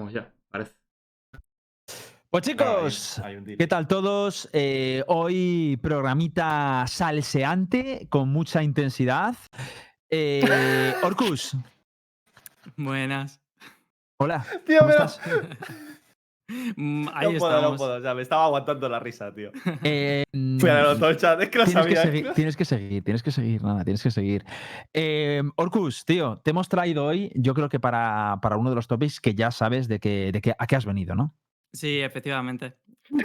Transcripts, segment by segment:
Vamos ya, parece. Pues chicos, hay. ¿qué tal todos? Eh, hoy programita salseante con mucha intensidad. Eh, Orcus, Buenas. hola. Tío, ¿cómo pero- estás? Mm, Ahí no puedo, no puedo. O sea, me estaba aguantando la risa, tío. Eh, Fui a el chat, es que lo Tienes que, sabía. seguir, tienes que seguir, tienes que seguir, nada, tienes que seguir. Eh, Orcus, tío, te hemos traído hoy, yo creo que para, para uno de los topics que ya sabes de, que, de que, a qué has venido, ¿no? Sí, efectivamente.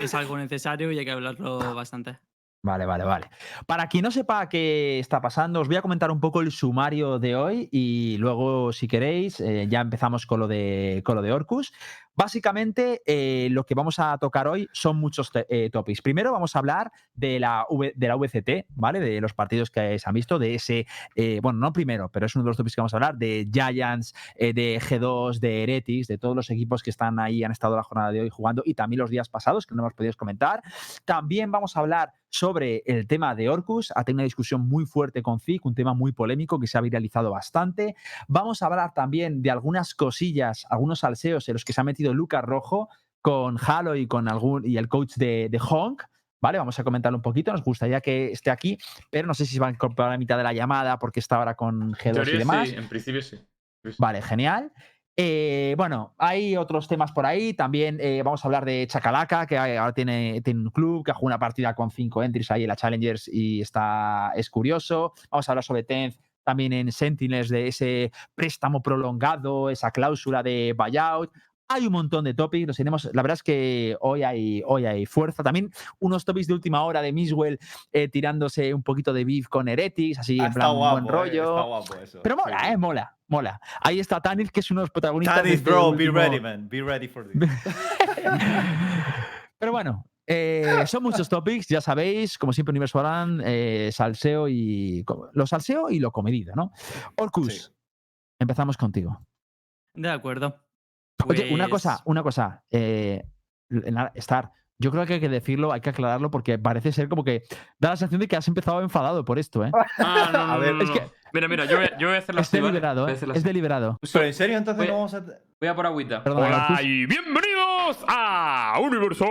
Es algo necesario y hay que hablarlo bastante. Vale, vale, vale. Para quien no sepa qué está pasando, os voy a comentar un poco el sumario de hoy y luego, si queréis, eh, ya empezamos con lo de, con lo de Orcus. Básicamente, eh, lo que vamos a tocar hoy son muchos eh, topics. Primero vamos a hablar de la, V- VCT, ¿vale? De los partidos que se han visto, de ese, eh, bueno, no primero, pero es uno de los topics que vamos a hablar, de Giants, eh, de G2, de Heretics, de todos los equipos que están ahí, han estado la jornada de hoy jugando y también los días pasados, que no hemos podido comentar. También vamos a hablar sobre el tema de Orcus. Ha tenido una discusión muy fuerte con Zic, un tema muy polémico que se ha viralizado bastante. Vamos a hablar también de algunas cosillas, algunos salseos en los que se ha metido Lucas Rojo con Halo y con algún y el coach de, de Honk. ¿Vale? Vamos a comentarlo un poquito. Nos gustaría que esté aquí, pero no sé si se va a incorporar a la mitad de la llamada porque está ahora con En G2 y demás. sí, en principio sí. Vale, genial. Eh, bueno, hay otros temas por ahí. También eh, vamos a hablar de Chacalaca, que ahora tiene, tiene un club, que ha jugado una partida con cinco entries ahí en la Challengers y está, es curioso. Vamos a hablar sobre Tenth también en Sentinels de ese préstamo prolongado, esa cláusula de buyout. Hay un montón de topics, los tenemos. La verdad es que hoy hay, hoy hay fuerza. También unos topics de última hora de Miswell eh, tirándose un poquito de beef con Heretics, así Ah, en está plan guapo, buen eh, rollo. está guapo eso. Pero mola, sí. eh, mola, mola. Ahí está Tanith, que es uno de los protagonistas. Tanis, este bro, be ready, man. Be ready for this. Pero bueno, eh, son muchos topics, ya sabéis, como siempre, Universo Aran, eh, salseo y. Lo salseo y lo comedido, ¿no? Orcus, Sí. empezamos contigo. De acuerdo. Oye, una cosa, Pues, una cosa. Eh, Star, yo creo que hay que decirlo, hay que aclararlo, porque parece ser como que da la sensación de que has empezado enfadado por esto, ¿eh? Ah, no, no, A ver, no, no, es que-. Mira, mira, yo voy, yo voy a hacerlo Es así, ¿vale? deliberado, ¿eh? Es así. deliberado. Pero en serio, entonces Voy- no vamos a. Voy a por agüita. Perdón, Hola y bienvenidos a Universo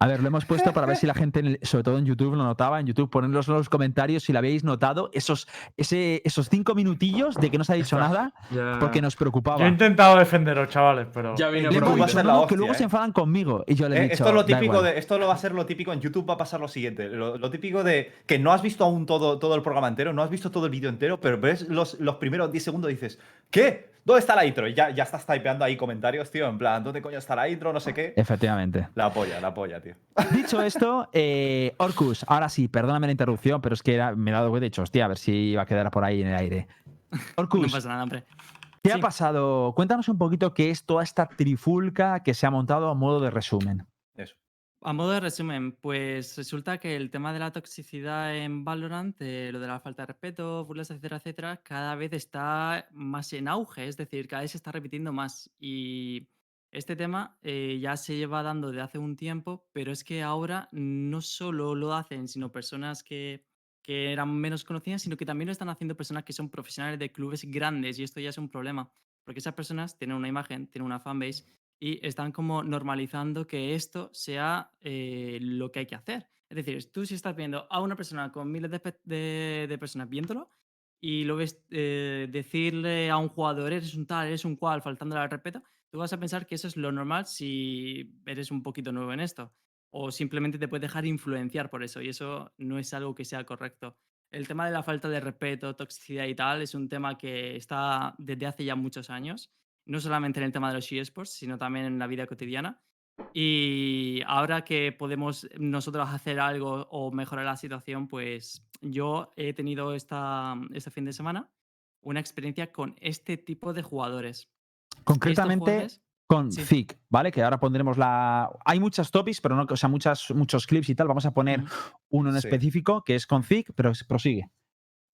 A ver, lo hemos puesto para ver si la gente, sobre todo en YouTube, lo notaba. En YouTube, ponedlo en los comentarios si lo habéis notado. Esos, ese, esos cinco minutillos de que no se ha dicho nada Ya, porque nos preocupaba. Yo he intentado defenderos, chavales, pero. ya vine Le por hemos YouTube va a dicho, agüita. ser no, la no, que luego ¿eh? se enfadan conmigo. Y yo le he Eh, dicho. esto es lo "Da típico igual". de, esto lo va a ser lo típico en YouTube va a pasar lo siguiente, lo, lo típico de que no has visto aún todo, todo el programa entero, no has visto todo el vídeo entero, pero ves los, los primeros 10 segundos y dices, ¿qué? ¿Dónde está la intro? Y ya, ya estás typeando ahí comentarios, tío, en plan, ¿dónde coño está la intro? No sé qué. Efectivamente. La polla, la polla, tío. Dicho esto, eh, Orcus, ahora sí, perdóname la interrupción, pero es que era- me he dado cuenta, he dicho, hostia, a ver si iba a quedar por ahí en el aire. No Orcus, pasa nada, hombre. ¿qué ha pasado? Cuéntanos un poquito qué es toda esta trifulca que se ha montado a modo de resumen. Eso. A modo de resumen, pues resulta que el tema de la toxicidad en Valorant, eh, lo de la falta de respeto, burlas, etcétera, etcétera, cada vez está más en auge, es decir, cada vez se está repitiendo más. Y este tema eh, ya se lleva dando de hace un tiempo, pero es que ahora no solo lo hacen, sino personas que, que eran menos conocidas, sino que también lo están haciendo personas que son profesionales de clubes grandes, y esto ya es un problema, porque esas personas tienen una imagen, tienen una fanbase y están como normalizando que esto sea eh, lo que hay que hacer. Es decir, tú si estás viendo a una persona con miles de, de- de personas viéndolo y lo ves eh, decirle a un jugador, eres un tal, eres un cual, faltándole al respeto, tú vas a pensar que eso es lo normal si eres un poquito nuevo en esto. O simplemente te puedes dejar influenciar por eso y eso no es algo que sea correcto. El tema de la falta de respeto, toxicidad y tal es un tema que está desde hace ya muchos años no solamente en el tema de los eSports, sino también en la vida cotidiana. Y ahora que podemos nosotros hacer algo o mejorar la situación, pues yo he tenido esta, este fin de semana una experiencia con este tipo de jugadores. Concretamente con sí. Zic, ¿vale? Que ahora pondremos la. Hay muchas topics, pero no, o sea, muchas, muchos clips y tal. Vamos a poner uno en Sí. específico que es con Zic, pero prosigue.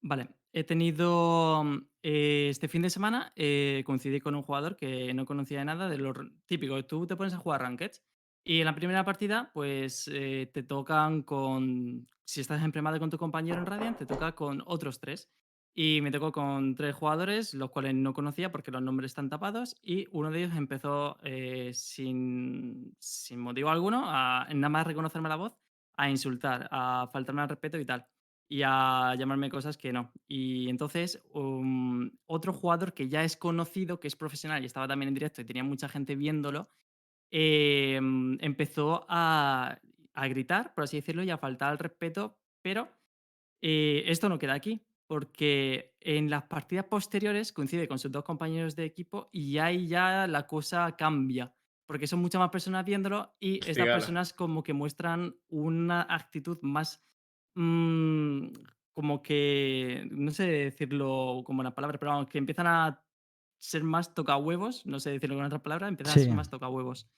Vale, he tenido eh, este fin de semana, eh, coincidí con un jugador que no conocía de nada de lo típico. Tú te pones a jugar Rankeds y en la primera partida, pues eh, te tocan con. Si estás en premade con tu compañero en Radiant, te toca con otros tres. Y me tocó con tres jugadores, los cuales no conocía porque los nombres están tapados. Y uno de ellos empezó eh, sin, sin motivo alguno, a nada más reconocerme la voz, a insultar, a faltarme al respeto y tal. Y a llamarme cosas que no. Y entonces, um, otro jugador que ya es conocido, que es profesional y estaba también en directo y tenía mucha gente viéndolo, em, empezó a, a gritar, por así decirlo, y a faltar al respeto, pero eh, esto no queda aquí, porque en las partidas posteriores coincide con sus dos compañeros de equipo y ahí ya la cosa cambia, porque son muchas más personas viéndolo y estas personas como que muestran una actitud más mm, como que, no sé decirlo como una palabra, pero vamos, que empiezan a ser más tocahuevos, no sé decirlo con otra palabra, empiezan a ser más tocahuevos.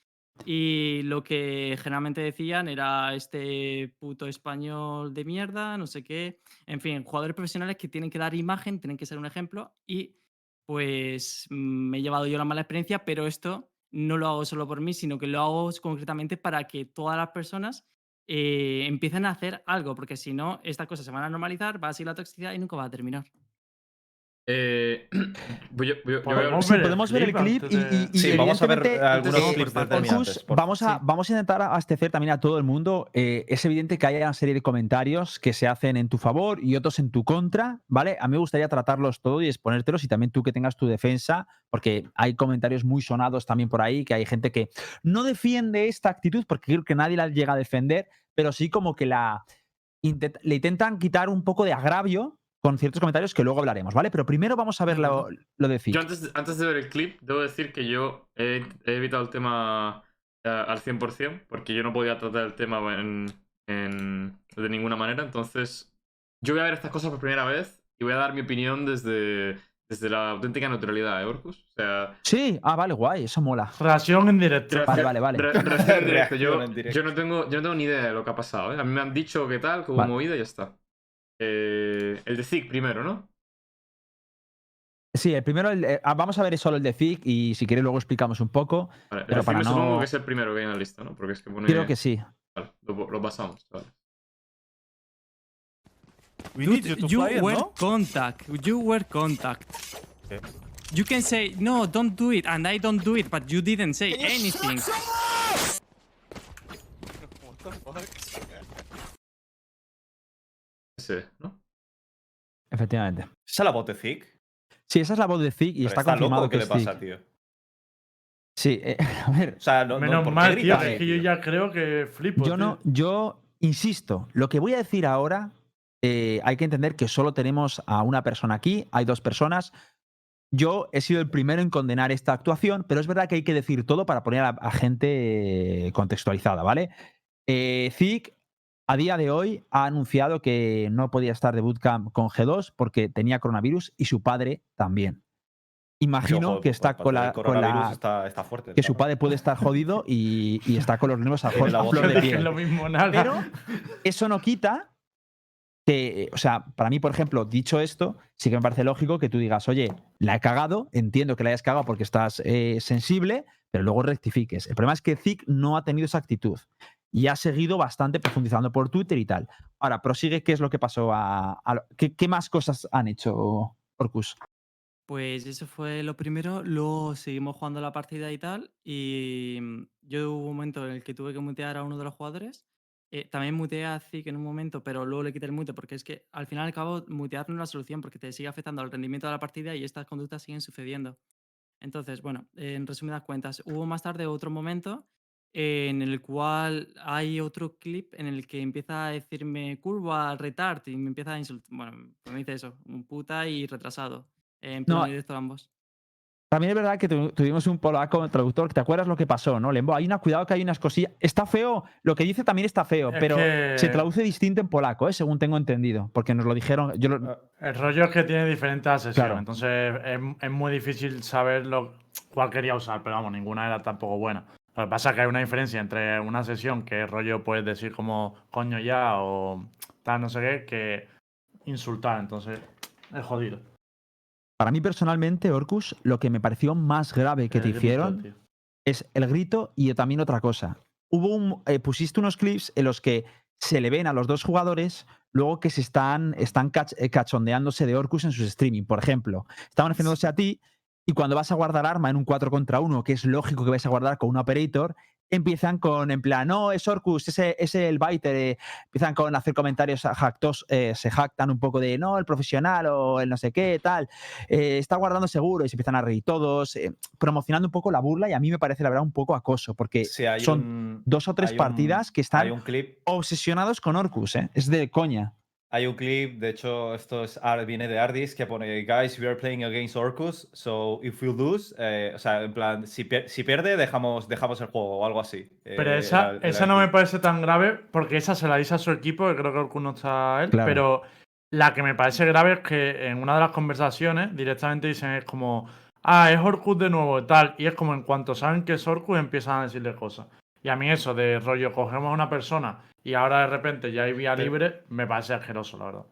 Y lo que generalmente decían era este puto español de mierda, no sé qué. En fin, jugadores profesionales que tienen que dar imagen, tienen que ser un ejemplo. Y pues mm, me he llevado yo la mala experiencia, pero esto no lo hago solo por mí, sino que lo hago concretamente para que todas las personas eh, empiecen a hacer algo, porque si no, estas cosas se van a normalizar, va a seguir la toxicidad y nunca va a terminar. Eh, voy a- Podemos Sí, ver el podemos ver el clip y, antes de- y- y Sí, vamos a ver algunos eh, clips Orcus, vamos, a, Sí. vamos a intentar abastecer también a todo el mundo. Eh, es evidente que hay una serie de comentarios que se hacen en tu favor y otros en tu contra, ¿vale? A mí me gustaría tratarlos todos y exponértelos y también tú que tengas tu defensa, porque hay comentarios muy sonados también por ahí, que hay gente que no defiende esta actitud porque creo que nadie la llega a defender, pero sí como que la intent- le intentan quitar un poco de agravio con ciertos comentarios que luego hablaremos, ¿vale? Pero primero vamos a ver lo, lo de Fig. Yo antes, antes de ver el clip, debo decir que yo he, he evitado el tema eh, al 100%, porque yo no podía tratar el tema en, en- de ninguna manera. Entonces, yo voy a ver estas cosas por primera vez y voy a dar mi opinión desde, desde la auténtica neutralidad, ¿eh, Orcus? O sea, Sí, ah, vale, guay, eso mola. Reacción en directo. Vale, vale, vale. re- reacción en directo. Yo, Reacción en directo. yo no tengo, yo no tengo ni idea de lo que ha pasado. ¿eh? A mí me han dicho qué tal, que hubo Vale. movida y ya está. Eh, el de Zig primero, ¿no? Sí, el primero, el- eh, ah, vamos a ver solo el de Fig y si quieres luego explicamos un poco. Vale, Pero el para Zig no- supongo que es el primero que hay en la lista, ¿no? Porque es que pone... Creo que sí. Vale, lo, lo pasamos, vale. We Dude, need you to you play it, were no? contact. You were contact. Okay. You can say no, don't do it, and I don't do it, but you didn't say anything. What the fuck? Ese, ¿no? Efectivamente. ¿Esa es la voz de Zig? Sí, esa es la voz de Zig y Pero está, ¿Está confirmado loco? ¿Qué que le es pasa, Zig. tío? Sí, eh, a ver, O sea, no, no, Menos ¿por qué mal, tío, que es que yo ya creo que flipo. yo no, yo insisto, lo que voy a decir ahora, eh, hay que entender que solo tenemos a una persona aquí, hay dos personas. Yo he sido el primero en condenar esta actuación, pero es verdad que hay que decir todo para poner a, a gente eh, contextualizada, ¿vale? Eh, Zig, a día de hoy, ha anunciado que no podía estar de bootcamp con G2 porque tenía coronavirus y su padre también. Imagino Ojo, que está pues, con el la, con la- Está, está fuerte. que está su padre puede estar jodido y, y está con los nervios a, flor- la a voz flor de Es que piel. es lo mismo nada. Pero eso no quita que, o sea, para mí, por ejemplo, dicho esto, sí que me parece lógico que tú digas, oye, la he cagado, entiendo que la hayas cagado porque estás eh, sensible, pero luego rectifiques. El problema es que Zik no ha tenido esa actitud y ha seguido bastante profundizando por Twitter y tal. Ahora, prosigue qué es lo que pasó a. ¿qué, más cosas han hecho Orcus? Pues eso fue lo primero, luego seguimos jugando la partida y tal, y mm, yo hubo un momento en el que tuve que mutear a uno de los jugadores, eh, también muteé a Zik en un momento, pero luego le quité el mute, porque es que al final al cabo mutear no es la solución, porque te sigue afectando al rendimiento de la partida y estas conductas siguen sucediendo. Entonces, bueno, en resumidas cuentas, hubo más tarde otro momento en el cual hay otro clip en el que empieza a decirme curva, retard, y me empieza a insultar, bueno, pues me dice eso, un puta y retrasado. En No, directo ambos. También es verdad que tu- tuvimos un polaco traductor. ¿Te acuerdas lo que pasó, no, Lembo? Hay una cuidado que hay unas cosillas. Está feo, lo que dice también está feo, Es pero que- se traduce distinto en polaco, ¿eh? según tengo entendido. Porque nos lo dijeron. Yo lo- Ah, El rollo es que tiene diferentes sesiones, Claro. entonces es, es muy difícil saber lo, cuál quería usar, pero vamos, ninguna era tampoco buena. Lo que pasa es que hay una diferencia entre una sesión que rollo puedes decir como coño ya o tal, no sé qué, que insultar, entonces es jodido. Para mí, personalmente, Orcus, lo que me pareció más grave que El te grito, hicieron tío. es el grito y también otra cosa. Hubo un, eh, pusiste unos clips en los que se le ven a los dos jugadores luego que se están, están cach- eh, cachondeándose de Orcus en sus streaming. Por ejemplo, estaban defendiéndose a ti y cuando vas a guardar arma en un 4 contra 1, que es lógico que vais a guardar con un operator, empiezan con, en plan, no, es Orcus, ese es el Biter. eh", empiezan con hacer comentarios a jactos, eh, se jactan un poco de, no, el profesional o el no sé qué, tal. eh, está guardando seguro y se empiezan a reír todos, eh, promocionando un poco la burla y a mí me parece, la verdad, un poco acoso, porque Sí, son un, dos o tres un- partidas que están un clip obsesionados con Orcus, ¿eh? Es de coña. Hay un clip, de hecho, esto es, viene de Ardis, que pone, guys, we are playing against Orcus, so if we lose, eh, o sea, en plan, si, pier- si pierde, dejamos, dejamos el juego o algo así. Pero Eh, esa, no me parece tan grave porque esa se la dice a su equipo, que creo que Orkun no está él. Claro. Pero la que me parece grave es que en una de las conversaciones directamente dicen es como, ah, es Orkut de nuevo y tal. Y es como en cuanto saben que es Orkut empiezan a decirle cosas. Y a mí eso de rollo, cogemos a una persona y ahora de repente ya hay vía libre, me parece asqueroso, la verdad.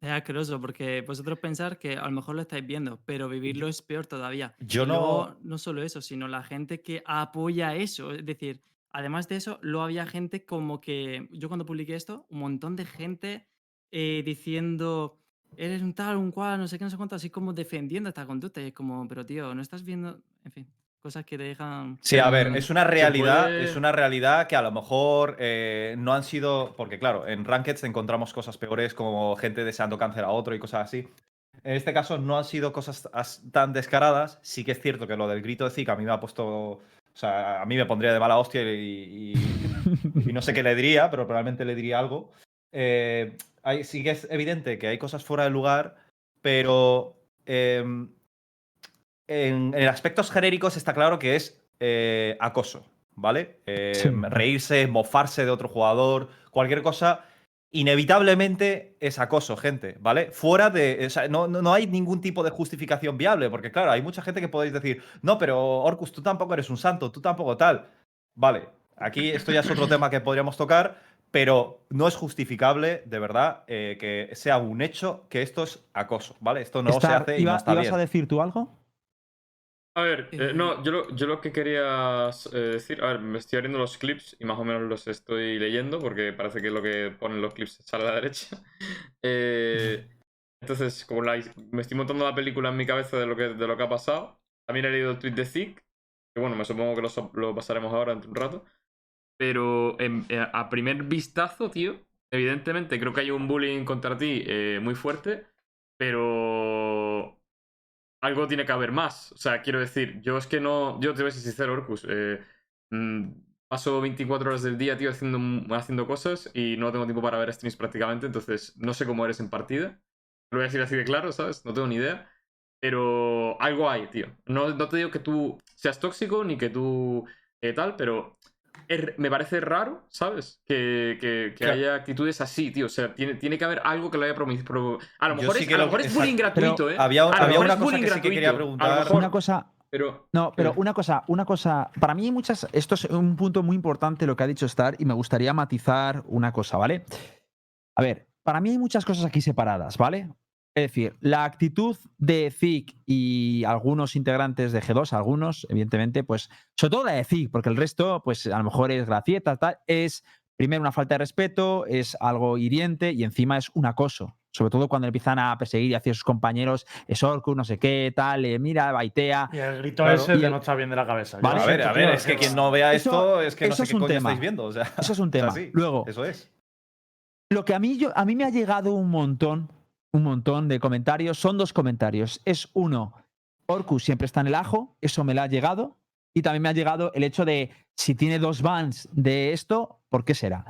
Es asqueroso porque vosotros pensar que a lo mejor lo estáis viendo, pero vivirlo es peor todavía. Yo luego, no- no solo eso, sino la gente que apoya eso. Es decir, además de eso, luego había gente como que. Yo cuando publiqué esto, un montón de gente eh, diciendo. Eres un tal, un cual, no sé qué, no sé cuánto, así como defendiendo esta conducta. Y es como, pero tío, no estás viendo. En fin, cosas que te dejan. Sí, a ver, es una realidad, puede- es una realidad que a lo mejor eh, no han sido, porque claro, en Rankeds encontramos cosas peores como gente deseando cáncer a otro y cosas así. En este caso no han sido cosas as- tan descaradas. Sí que es cierto que lo del grito de Zika a mí me ha puesto, o sea, a mí me pondría de mala hostia y, y- y no sé qué le diría, pero probablemente le diría algo. Eh, hay- sí que es evidente que hay cosas fuera de lugar, pero em, en, en aspectos genéricos está claro que es eh, acoso, ¿vale? Eh, Sí. Reírse, mofarse de otro jugador, cualquier cosa, inevitablemente es acoso, gente, ¿vale? Fuera de. o sea, no, no, no hay ningún tipo de justificación viable, porque claro, hay mucha gente que podéis decir, no, pero Orcus, tú tampoco eres un santo, tú tampoco tal. Vale, aquí esto ya es otro tema que podríamos tocar, pero no es justificable, de verdad, eh, que sea un hecho que esto es acoso, ¿vale? Esto no se hace y ¿iba- no está ¿Ibas bien. a decir tú algo? A ver, eh, Eh, no, yo lo, yo lo que quería eh, decir, a ver, me estoy abriendo los clips y más o menos los estoy leyendo porque parece que lo que ponen los clips sale a la derecha. Eh, entonces, como la- me estoy montando la película en mi cabeza de lo que, de lo que ha pasado, también he leído el tweet de Zeke, que bueno, me supongo que lo, pasaremos ahora entre un rato. Pero en- a primer vistazo, tío, evidentemente creo que hay un bullying contra ti eh, muy fuerte, pero algo tiene que haber más. O sea, quiero decir, yo es que no. Yo te voy a ser sincero, Orcus. eh, mm, paso 24 horas del día, tío, haciendo, haciendo cosas y no tengo tiempo para ver streams prácticamente. Entonces, no sé cómo eres en partida. Lo voy a decir así de claro, ¿sabes? No tengo ni idea. Pero algo hay, tío. No, no te digo que tú seas tóxico ni que tú eh, tal, pero me parece raro, ¿sabes? Que, que- que Claro. haya actitudes así, tío. O sea, tiene, tiene que haber algo que lo haya prometido. A lo mejor, sí es, que a lo lo- mejor es exacto. bullying gratuito, ¿eh? Había, A había una cosa que sí que quería gratuito. A lo preguntar. mejor- Una cosa, Pero. No, pero ¿Qué? una cosa, una cosa. Para mí hay muchas. Esto es un punto muy importante lo que ha dicho Star y me gustaría matizar una cosa, ¿vale? A ver, para mí hay muchas cosas aquí separadas, ¿vale? Es decir, la actitud de Zig y algunos integrantes de G2, algunos, evidentemente, pues, sobre todo la de Zig, porque el resto, pues a lo mejor es gracieta, tal, es primero una falta de respeto, es algo hiriente y encima es un acoso. Sobre todo cuando empiezan a perseguir hacia sus compañeros, es Orcu, no sé qué, tal, eh, mira, baitea. Y el grito Claro. ese Y de el- no está bien de la cabeza. Vale. A ver, a ver, es que quien no vea Eso- esto es que no sé es qué un coño tema. estáis viendo. O sea, Eso es un o sea, tema. sí, Luego, Eso es. Lo que a mí, yo, a mí me ha llegado un montón, un montón de comentarios, son dos comentarios. Es uno, Orcus siempre está en el ajo, eso me lo ha llegado. Y también me ha llegado el hecho de si tiene dos bans de esto, ¿por qué será?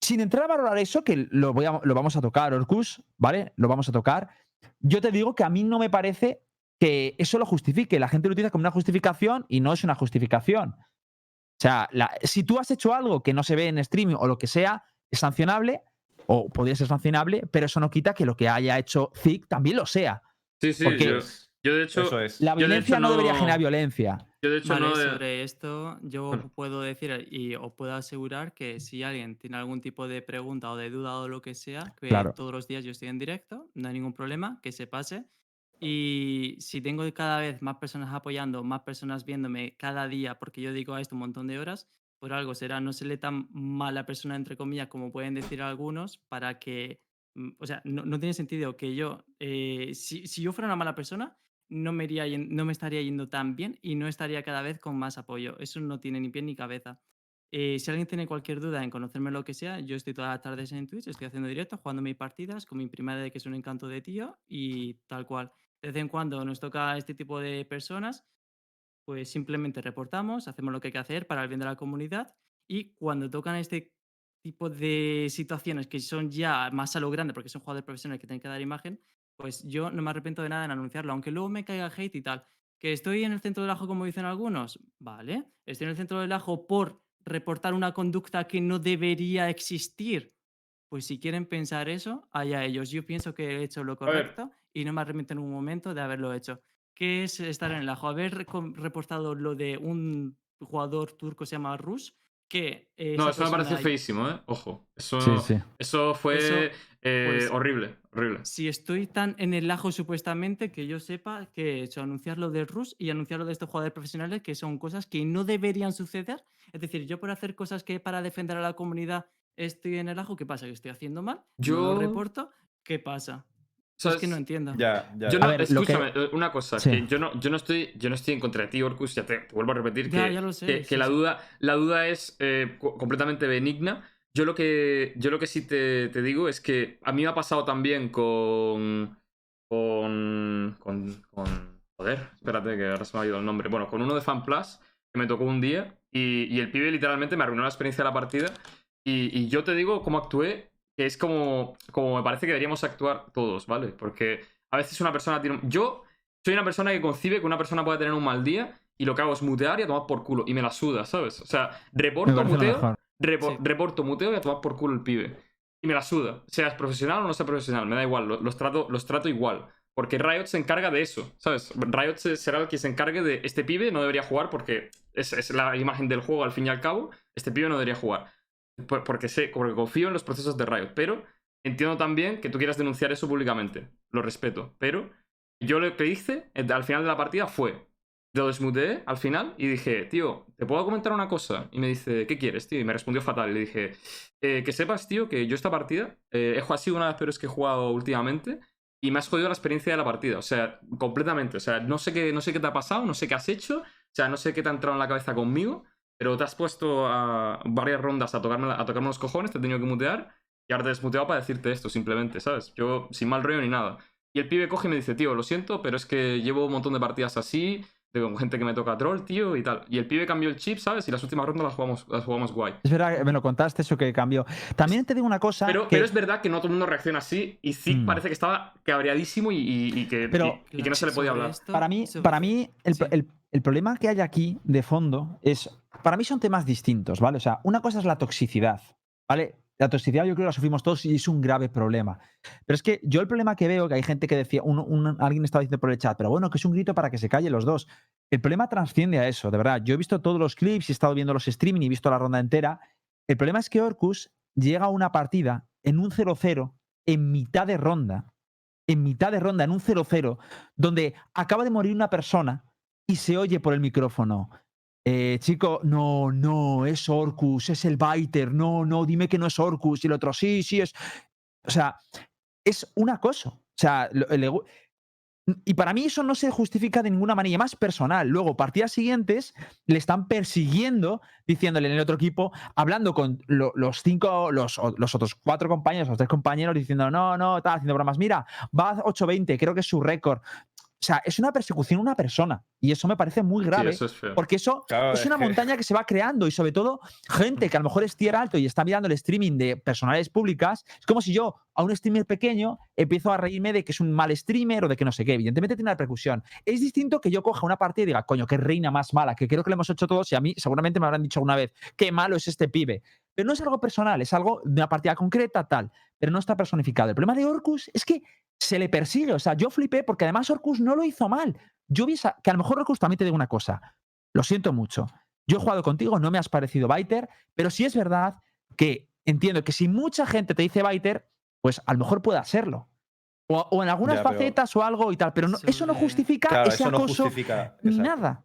Sin entrar a valorar eso, que lo, voy a- lo vamos a tocar, Orcus, ¿vale? Lo vamos a tocar. Yo te digo que a mí no me parece que eso lo justifique. La gente lo utiliza como una justificación y no es una justificación. O sea, si tú has hecho algo que no se ve en streaming o lo que sea, es sancionable o podría ser sancionable, pero eso no quita que lo que haya hecho Zig también lo sea. Sí, sí, Porque- yo, yo de hecho. Eso es. La de violencia hecho, no, debería generar violencia. Yo de hecho Vale, no. de- sobre esto yo Bueno. puedo decir y os puedo asegurar que si alguien tiene algún tipo de pregunta o de duda o lo que sea, que Claro. todos los días yo estoy en directo, no hay ningún problema, que se pase. Y si tengo cada vez más personas apoyando, más personas viéndome cada día, porque yo digo a esto un montón de horas, por algo será, no se le tan mala persona, entre comillas, como pueden decir algunos, para que, mm, o sea, no, no tiene sentido que yo, eh, si, si yo fuera una mala persona, no me, iría, no me estaría yendo tan bien y no estaría cada vez con más apoyo. Eso no tiene ni pie ni cabeza. Eh, si alguien tiene cualquier duda en conocerme lo que sea, yo estoy todas las tardes en Twitch, estoy haciendo directos, jugando mis partidas con mi prima de que es un encanto de tío y tal cual. De vez en cuando nos toca este tipo de personas, pues simplemente reportamos, hacemos lo que hay que hacer para el bien de la comunidad y cuando tocan este tipo de situaciones que son ya más a lo grande, porque son jugadores profesionales que tienen que dar imagen, pues yo no me arrepiento de nada en anunciarlo, aunque luego me caiga hate y tal. Que estoy en el centro del ajo, como dicen algunos, vale. Estoy en el centro del ajo por reportar una conducta que no debería existir. Pues si quieren pensar eso, allá ellos. Yo pienso que he hecho lo correcto y no me arrepiento en un momento de haberlo hecho. ¿Qué es estar en el ajo? Haber reportado lo de un jugador turco se llama Rus, que eh, No, eso me persona- feísimo, ¿eh? Ojo. Eso, Sí, sí. eso fue Eso, eh, pues, horrible, horrible. si estoy tan en el ajo supuestamente que yo sepa que he hecho anunciar lo de Rus y anunciar lo de estos jugadores profesionales que son cosas que no deberían suceder. Es decir, yo por hacer cosas que para defender a la comunidad estoy en el ajo, ¿qué pasa? ¿Que estoy haciendo mal? No Yo- lo reporto, ¿qué pasa? Es ¿Sabes? que no entiendo. Ya, ya. Yo A no, ver, lo que- escúchame, eh, una cosa, Sí. que yo no, yo no estoy, yo no estoy en contra de ti, Orcus, ya te, te vuelvo a repetir Ya, que, ya sé, que, que sí, la sí. duda, la duda es eh, co- completamente benigna. Yo lo que, yo lo que sí te, te digo es que a mí me ha pasado también con, con, con, con- joder, espérate que ahora se me ha ido el nombre. Bueno, con uno de FanPlus que me tocó un día y, y el pibe literalmente me arruinó la experiencia de la partida y, y yo te digo cómo actué, que es como, como me parece que deberíamos actuar todos, ¿vale? Porque a veces una persona tiene... Yo soy una persona que concibe que una persona puede tener un mal día y lo que hago es mutear y a tomar por culo. Y me la suda, ¿sabes? O sea, reporto, muteo, repo- Sí. reporto, muteo y a tomar por culo el pibe. Y me la suda. Seas profesional o no seas profesional, me da igual, lo- los, trato, los trato igual. Porque Riot se encarga de eso, ¿sabes? Riot se- será el que se encargue de este pibe, no debería jugar porque es, es la imagen del juego al fin y al cabo. Este pibe no debería jugar. Por- porque sé, porque confío en los procesos de Riot. Pero entiendo también que tú quieras denunciar eso públicamente. Lo respeto. Pero yo lo que hice eh, al final de la partida fue. Lo desmuteé al final y dije, tío, ¿te puedo comentar una cosa? Y me dice, ¿qué quieres, tío? Y me respondió fatal. Le dije, "Eh, que sepas, tío, que yo esta partida eh, he jugado así una de las peores que he jugado últimamente y me has jodido la experiencia de la partida. O sea, completamente. O sea, no sé qué, no sé qué te ha pasado, no sé qué has hecho, o sea, no sé qué te ha entrado en la cabeza conmigo, pero te has puesto a varias rondas a tocarme, a tocarme los cojones, te he tenido que mutear y ahora te he desmuteado para decirte esto, simplemente, ¿sabes? Yo sin mal rollo ni nada. Y el pibe coge y me dice, tío, lo siento, pero es que llevo un montón de partidas así, de con gente que me toca troll, tío, y tal. Y el pibe cambió el chip, ¿sabes? Y las últimas rondas las jugamos, las jugamos guay. Es verdad, que me lo contaste eso que cambió. También te digo una cosa. Pero, que- pero es verdad que no todo el mundo reacciona así y Zig Mm. parece que estaba cabreadísimo y, y- y que, Pero- y- y que no se le podía hablar. esto- Para mí, sobre- para mí el, sí. el- el problema que hay aquí de fondo es. Para mí son temas distintos, ¿vale? O sea, una cosa es la toxicidad, ¿vale? La toxicidad yo creo que la sufrimos todos y es un grave problema. Pero es que yo el problema que veo, que hay gente que decía, un- un- alguien estaba diciendo por el chat, pero bueno, que es un grito para que se callen los dos. El problema transciende a eso, de verdad. Yo he visto todos los clips he estado viendo los streaming y he visto la ronda entera. El problema es que Orcus llega a una partida en un 0-0 en mitad de ronda, en mitad de ronda, en un 0-0, donde acaba de morir una persona y se oye por el micrófono. Eh, chico, no, no, es Orcus, es el Biter, no, no, dime que no es Orcus. Y el otro, sí, sí, es. O sea, es un acoso. O sea, y para mí eso no se justifica de ninguna manera, más personal. Luego, partidas siguientes le están persiguiendo, diciéndole en el otro equipo, hablando con lo- los cinco, los, los otros cuatro compañeros, los tres compañeros, diciendo, no, no, tal, haciendo bromas. Mira, va a 8-20, creo que es su récord. O sea, es una persecución a una persona. Y eso me parece muy Sí, grave. eso es feo. Porque eso Claro, es es una que- montaña que se va creando y sobre todo gente que a lo mejor es tier alto y está mirando el streaming de personales públicas. Es como si yo a un streamer pequeño empiezo a reírme de que es un mal streamer o de que no sé qué. Evidentemente tiene una repercusión. Es distinto que yo coja una partida y diga, coño, qué reina más mala, que creo que lo hemos hecho todos y a mí seguramente me habrán dicho alguna vez, qué malo es este pibe. Pero no es algo personal, es algo de una partida concreta, tal. Pero no está personificado. El problema de Orcus es que se le persigue. O sea, yo flipé porque además Orcus no lo hizo mal. Yo vi esa- que a lo mejor Orcus también te digo una cosa. Lo siento mucho. Yo he jugado contigo, no me has parecido Biter, pero sí es verdad que entiendo que si mucha gente te dice Biter, pues a lo mejor pueda serlo. O, o en algunas Ya, pero- facetas o algo y tal, pero no- eso no justifica Claro, ese eso no acoso justifica. ni exacto. nada.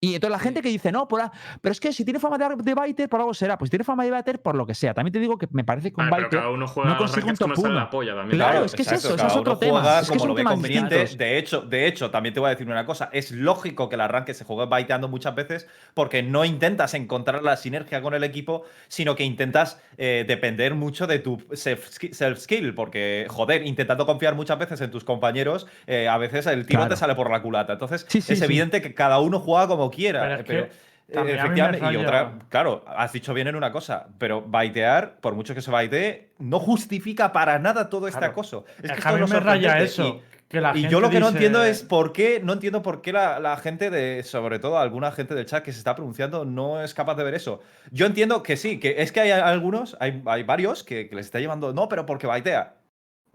Y entonces la gente que dice, no, por a- pero es que si tiene fama de, de Biter, por algo será. Pues si tiene fama de Biter, por lo que sea. También te digo que me parece que un Vale, pero Biter cada uno juega no consigue un como top uno. la polla también. Claro, es que es eso, ese es otro tema. juega Es que como lo ve conveniente. distintos. De hecho, de hecho, también te voy a decir una cosa. Es lógico que el arranque se juegue baiteando muchas veces porque no intentas encontrar la sinergia con el equipo, sino que intentas eh, depender mucho de tu self- self-skill. Porque, joder, intentando confiar muchas veces en tus compañeros, eh, a veces el tiro Claro. te sale por la culata. Entonces, Sí, sí, es sí. evidente que cada uno juega como quiera. Pero es eh, que eh, también a mí me efectivamente, y otra, claro, has dicho bien en una cosa, pero baitear, por mucho que se baitee, no justifica para nada todo este Claro. acoso. Es, Es, que que esto a mí me raya eso. Y- que la y gente yo lo que no entiendo es por qué, no entiendo por qué la, la gente de, sobre todo alguna gente del chat que se está pronunciando, no es capaz de ver eso. Yo entiendo que sí, que es que hay algunos, hay, hay varios que, que les está llevando, no, pero porque baitea.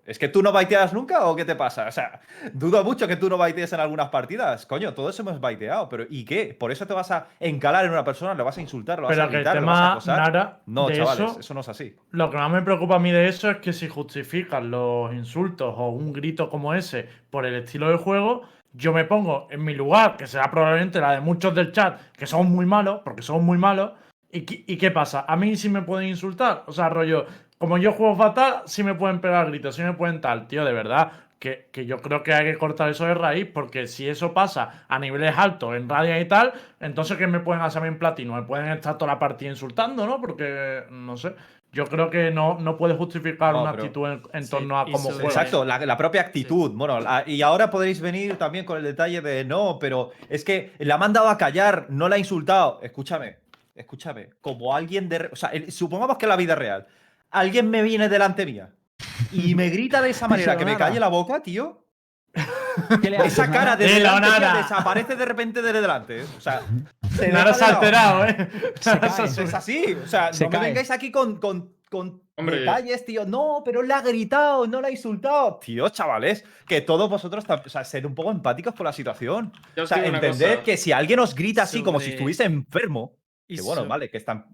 ¿Es que tú no baiteas nunca o qué te pasa? O sea, dudo mucho que tú no baitees en algunas partidas. Coño, todos hemos baiteado, pero ¿y qué? ¿Por eso te vas a encalar en una persona, le vas a insultar, lo vas Pero a que el gritar, lo vas a acosar? Nara, No, chavales, eso, eso no es así. Lo que más me preocupa a mí de eso es que si justifican los insultos o un grito como ese por el estilo de juego, yo me pongo en mi lugar, que será probablemente la de muchos del chat, que son muy malos, porque son muy malos. ¿Y, qué- y qué pasa? A mí sí me pueden insultar. O sea, rollo, como yo juego fatal, sí me pueden pegar gritos, sí me pueden tal. Tío, de verdad, que, que yo creo que hay que cortar eso de raíz, porque si eso pasa a niveles altos, en radio y tal, entonces ¿qué me pueden hacer a mí en platino? Me pueden estar toda la partida insultando, ¿no? Porque, no sé. Yo creo que no, no puede justificar No, una actitud en, en Sí, torno a cómo juega. Exacto, la, la propia actitud. Bueno, la- y ahora podréis venir también con el detalle de no, pero es que la ha mandado a callar, no la ha insultado. Escúchame, escúchame. Como alguien de. O sea, el- supongamos que la vida real, alguien me viene delante mía y me grita de esa manera que me calle la boca, tío. ¿Qué le Esa Nara? cara de delante Nara. desaparece de repente de delante. ¿eh? O sea, se Nada deja se ha alterado, ¿eh? Se Nara cae. Es así, o sea, Se no me cae. vengáis aquí con, con, con Hombre. detalles, tío. No, pero le ha gritado, no le ha insultado. Tío, chavales, que todos vosotros, o sea, ser un poco empáticos con la situación. Yo O sea, entender que si alguien os grita así como si estuviese enfermo, Y que bueno, vale, que están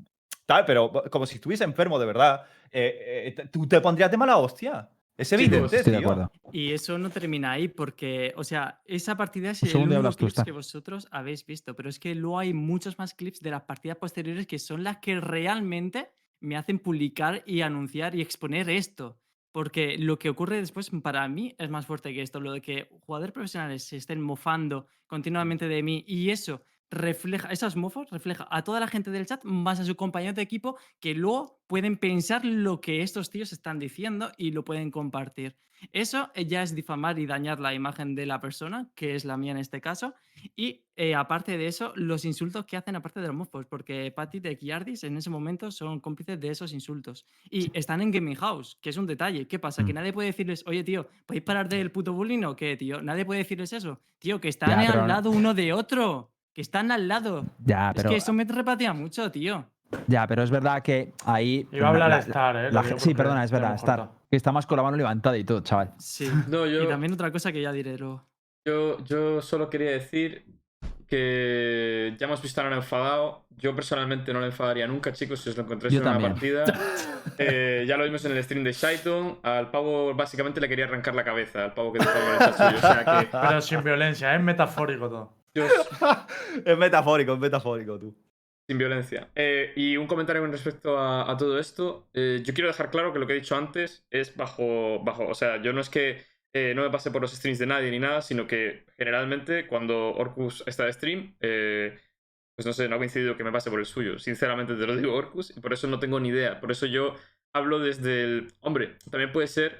tal, pero como si estuviese enfermo de verdad, eh, eh, te- tú te pondrías de mala hostia. Es evidente, de tío. Y eso no termina ahí porque, o sea, esa partida es Un el único tú, clips Star. que vosotros habéis visto, pero es que luego hay muchos más clips de las partidas posteriores que son las que realmente me hacen publicar y anunciar y exponer esto. Porque lo que ocurre después para mí es más fuerte que esto, lo de que jugadores profesionales se estén mofando continuamente de mí y eso refleja, esos mofos refleja a toda la gente del chat más a su compañero de equipo que luego pueden pensar lo que estos tíos están diciendo y lo pueden compartir. Eso eh, ya es difamar y dañar la imagen de la persona, que es la mía en este caso. Y eh, aparte de eso, los insultos que hacen aparte de los mofos, porque Patty de Kiardis en ese momento son cómplices de esos insultos. Y están en Gaming House, que es un detalle. ¿Qué pasa? Que Mm. nadie puede decirles, oye, tío, ¿podéis parar del puto bullying o qué, tío? Nadie puede decirles eso. Tío, que están Ya, pero al lado uno de otro. Que están al lado. Ya, Es pero, que eso me repatea mucho, tío. ya, pero es verdad que ahí. Iba a hablar la- de Star, ¿eh? la sí, perdona, es te verdad, Star. Que está más con la mano levantada y todo, chaval. Sí. No, yo, Y también otra cosa que ya diré luego. yo, yo solo quería decir que ya hemos visto a Nano enfadado. Yo personalmente no le enfadaría nunca, chicos, si os lo encontréis Yo en una partida. Eh, ya lo vimos en el stream de Shaiton. Al pavo básicamente le quería arrancar la cabeza, al pavo que en el chat suyo. O sea que Pero sin violencia, es metafórico todo. Es metafórico, es metafórico, tú. Sin violencia. Eh, y un comentario con respecto a, a todo esto. Eh, yo quiero dejar claro que lo que he dicho antes es bajo. bajo o sea, yo no es que eh, no me pase por los streams de nadie ni nada, sino que generalmente cuando Orcus está de stream, pues no sé, no ha coincidido que me pase por el suyo. Sinceramente te lo digo, Orcus, y por eso no tengo ni idea. Por eso yo hablo desde el. Hombre, también puede ser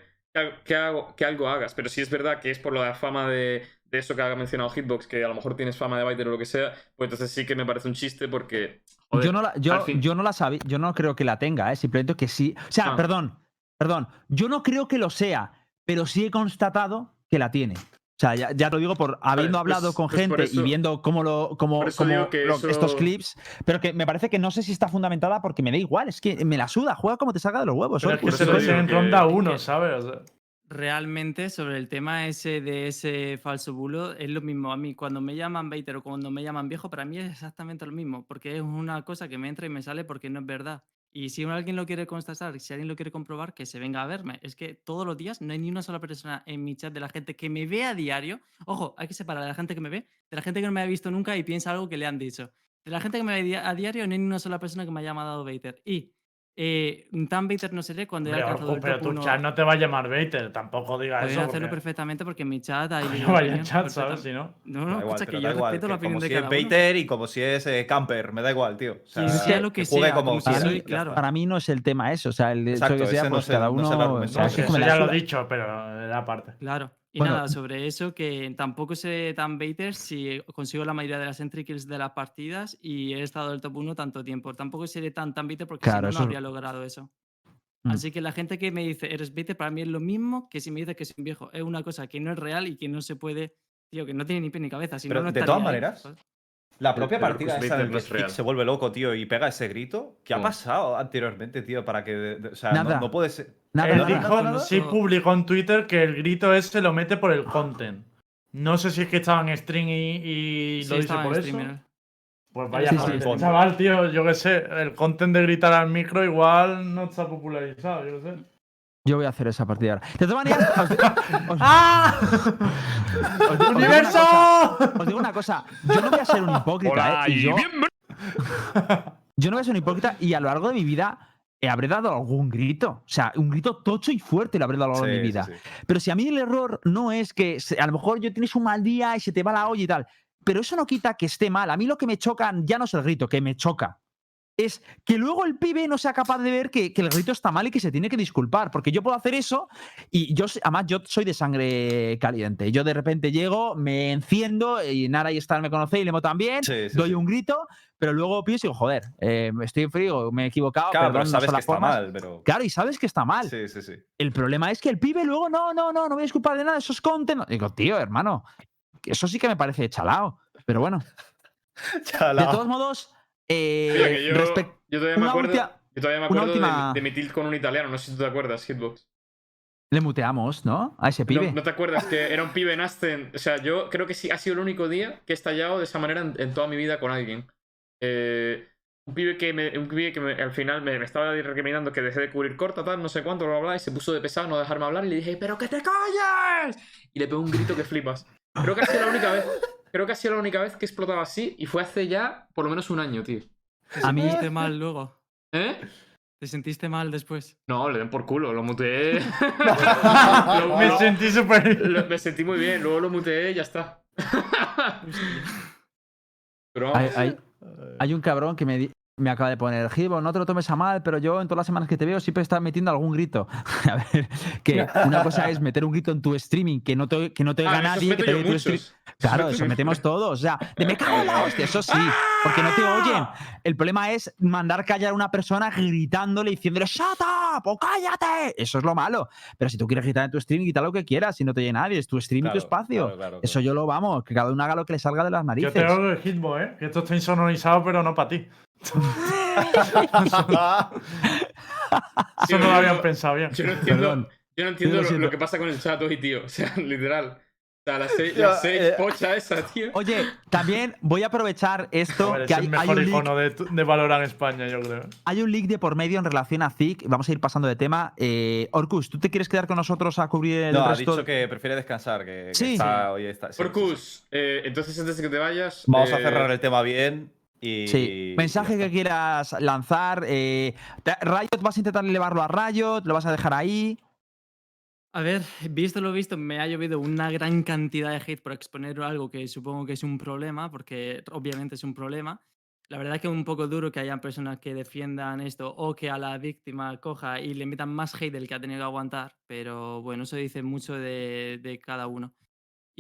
que, hago, que algo hagas, pero si es verdad que es por la fama de, de eso que ha mencionado Hitbox, que a lo mejor tienes fama de biter o lo que sea, pues entonces sí que me parece un chiste porque. joder, yo no la, yo, yo no la sabía, yo no creo que la tenga, ¿eh? simplemente que sí. O sea, Ah. perdón, perdón. Yo no creo que lo sea, pero sí he constatado que la tiene. O sea, ya, ya lo digo por habiendo pues- hablado con pues por gente eso- y viendo cómo lo, cómo, cómo lo- eso- estos clips, pero que me parece que no sé si está fundamentada porque me da igual, es que me la suda, juega como te salga de los huevos. Pero es que eso lo digo en que- ronda que- 1, ¿sabes? Realmente sobre el tema ese de ese falso bulo es lo mismo. A mí cuando me llaman baiter o cuando me llaman viejo, para mí es exactamente lo mismo, porque es una cosa que me entra y me sale porque no es verdad. Y si alguien lo quiere constatar, si alguien lo quiere comprobar, que se venga a verme. Es que todos los días no hay ni una sola persona en mi chat de la gente que me ve a diario. Ojo, hay que separar de la gente que me ve, de la gente que no me ha visto nunca y piensa algo que le han dicho. De la gente que me ve a diario, no hay ni una sola persona que me haya llamado Baiter. Y eh, tan Baiter no seré cuando alcanzado el pero top tu 1. chat no te va a llamar Baiter, tampoco digas Podría eso. hacerlo porque- perfectamente porque en mi chat hay. No libre vaya opinión chat, ¿sabes? perfectamente. Si no. No, escucha que yo igual, respeto la opinión como de si es cada uno. Baiter y como si es eh, Camper, me da igual, tío. O sea, sea lo que sea, como como si Para mí, claro. para mí no es el tema eso. O sea, el hecho Exacto, que sea, no cada uno. No, eso ya lo he dicho, pero era aparte. Claro. Y Bueno. nada, sobre eso, que tampoco seré tan baiter si consigo la mayoría de las entry kills de las partidas y he estado del top 1 tanto tiempo. Tampoco seré tan tan baiter porque Claro, si no, no habría logrado eso. Mm. Así que la gente que me dice eres baiter para mí es lo mismo que si me dice que soy un viejo. Es una cosa que no es real y que no se puede. Tío, que no tiene ni pie ni cabeza. Si Pero no, no de todas maneras. La propia el partida esa Baiter en no que es real. Hick se vuelve loco, tío, y pega ese grito. ¿Qué ha ¿Cómo? pasado anteriormente, tío? Para que. de- de- o sea, no, Nada. no puede ser. Nada, Él nada. dijo, nada, nada. sí publicó en Twitter que el grito ese lo mete por el content. No sé si es que estaba en stream y, y Sí, lo dice por eso. streamer. Pues vaya, Sí, joder, sí. chaval, tío, yo qué sé, el content de gritar al micro igual no está popularizado, yo qué sé. Yo voy a hacer esa partida ahora. De todas maneras, os, os- ¡Ah! os digo ¡Universo! cosa, os digo una cosa. Yo no voy a ser un hipócrita, Hola ¿eh? Y yo, yo no voy a ser un hipócrita y a lo largo de mi vida habré dado algún grito. O sea, un grito tocho y fuerte lo habré dado a lo largo de mi vida. sí, sí. Pero si a mí el error no es que a lo mejor yo tienes un mal día y se te va la olla y tal, pero eso no quita que esté mal. A mí lo que me choca ya no es el grito, que me choca. Es que luego el pibe no sea capaz de ver que, que el grito está mal y que se tiene que disculpar. Porque yo puedo hacer eso y yo, además, yo soy de sangre caliente. Yo de repente llego, me enciendo y Nara y Star me conoce y Lemo también. Sí, sí, doy sí. un grito, pero luego pienso y digo, joder, eh, estoy frío, me he equivocado. Claro, perdón, pero sabes que está formas". mal, pero. Claro, y sabes que está mal. Sí, sí, sí. El problema es que el pibe luego, no, no, no, no voy a disculpar de nada, eso es content. Digo, tío, hermano, eso sí que me parece chalao. Pero bueno, de Chalao. todos modos, eh, yo, todavía me acuerdo, última- yo todavía me una acuerdo de- última- de, mi tilt con un italiano, no sé si tú te acuerdas, Hitbox. le muteamos, ¿no? A ese pibe. no te acuerdas que era un pibe en Aston. O sea, yo creo que sí ha sido el único día que he estallado de esa manera en, en toda mi vida con alguien. Eh, un pibe que, me, un pibe que me- al final me, me estaba recomendando que dejé de cubrir corta, tal, no sé cuánto, bla, bla, bla, y se puso de pesado no dejarme hablar y le dije, ¡pero que te calles! Y le pegó un grito que flipas. Creo que ha sido la única vez. Creo que ha sido la única vez que he explotado así y fue hace ya por lo menos un año, tío. ¿Te A mí- sentiste mal luego? ¿Eh? ¿Te sentiste mal después? No, le den por culo, lo muteé. Lo- Me lo- sentí súper. me sentí muy bien, luego lo muteé y ya está. Pero Hay, vamos. hay- hay un cabrón que me, di- me acaba de poner, Gibo, no te lo tomes a mal, pero yo en todas las semanas que te veo siempre estás metiendo algún grito. a ver, que una cosa es meter un grito en tu streaming que no te, que no te oiga Ah, esos nadie, que te yo oiga tu Claro, eso metemos todos. O sea, de me cago en la hostia, eso sí, porque no te oyen. El problema es mandar callar a una persona gritándole, diciéndole ¡Shut up! ¡O cállate! Eso es lo malo. Pero si tú quieres gritar en tu stream, grita lo que quieras, si no te oye nadie, es tu stream y tu Claro, espacio. claro, claro, Eso claro. yo lo vamos, que cada uno haga lo que le salga de las Yo narices. te hago el hitbox, ¿eh? Que esto está insonorizado, pero no para ti. Eso no lo habían pensado bien. Yo no entiendo, Perdón. yo no entiendo lo lo, que pasa con el chat hoy, tío. O sea, literal. O sea, la seis, eh, pocha esa, tío. Oye, también voy a aprovechar esto, Joder, que es hay, el hay mejor un leak, icono de, de Valorant España, yo creo. hay un leak de por medio en relación a ZIC. Vamos a ir pasando de tema. Eh, Orcus, ¿tú te quieres quedar con nosotros a cubrir el No, ha resto? dicho que prefiere descansar, que, que Sí. está, hoy está. sí, sí, sí. Orcus, eh, entonces antes de que te vayas. Vamos a eh, cerrar el tema bien y. Sí, mensaje que quieras lanzar. Eh, Riot, ¿vas a intentar elevarlo a Riot? ¿Lo vas a dejar ahí? A ver, visto lo visto, me ha llovido una gran cantidad de hate por exponer algo que supongo que es un problema, porque obviamente es un problema. La verdad que es un poco duro que hayan personas que defiendan esto o que a la víctima coja y le metan más hate del que ha tenido que aguantar, pero bueno, eso dice mucho de, de cada uno.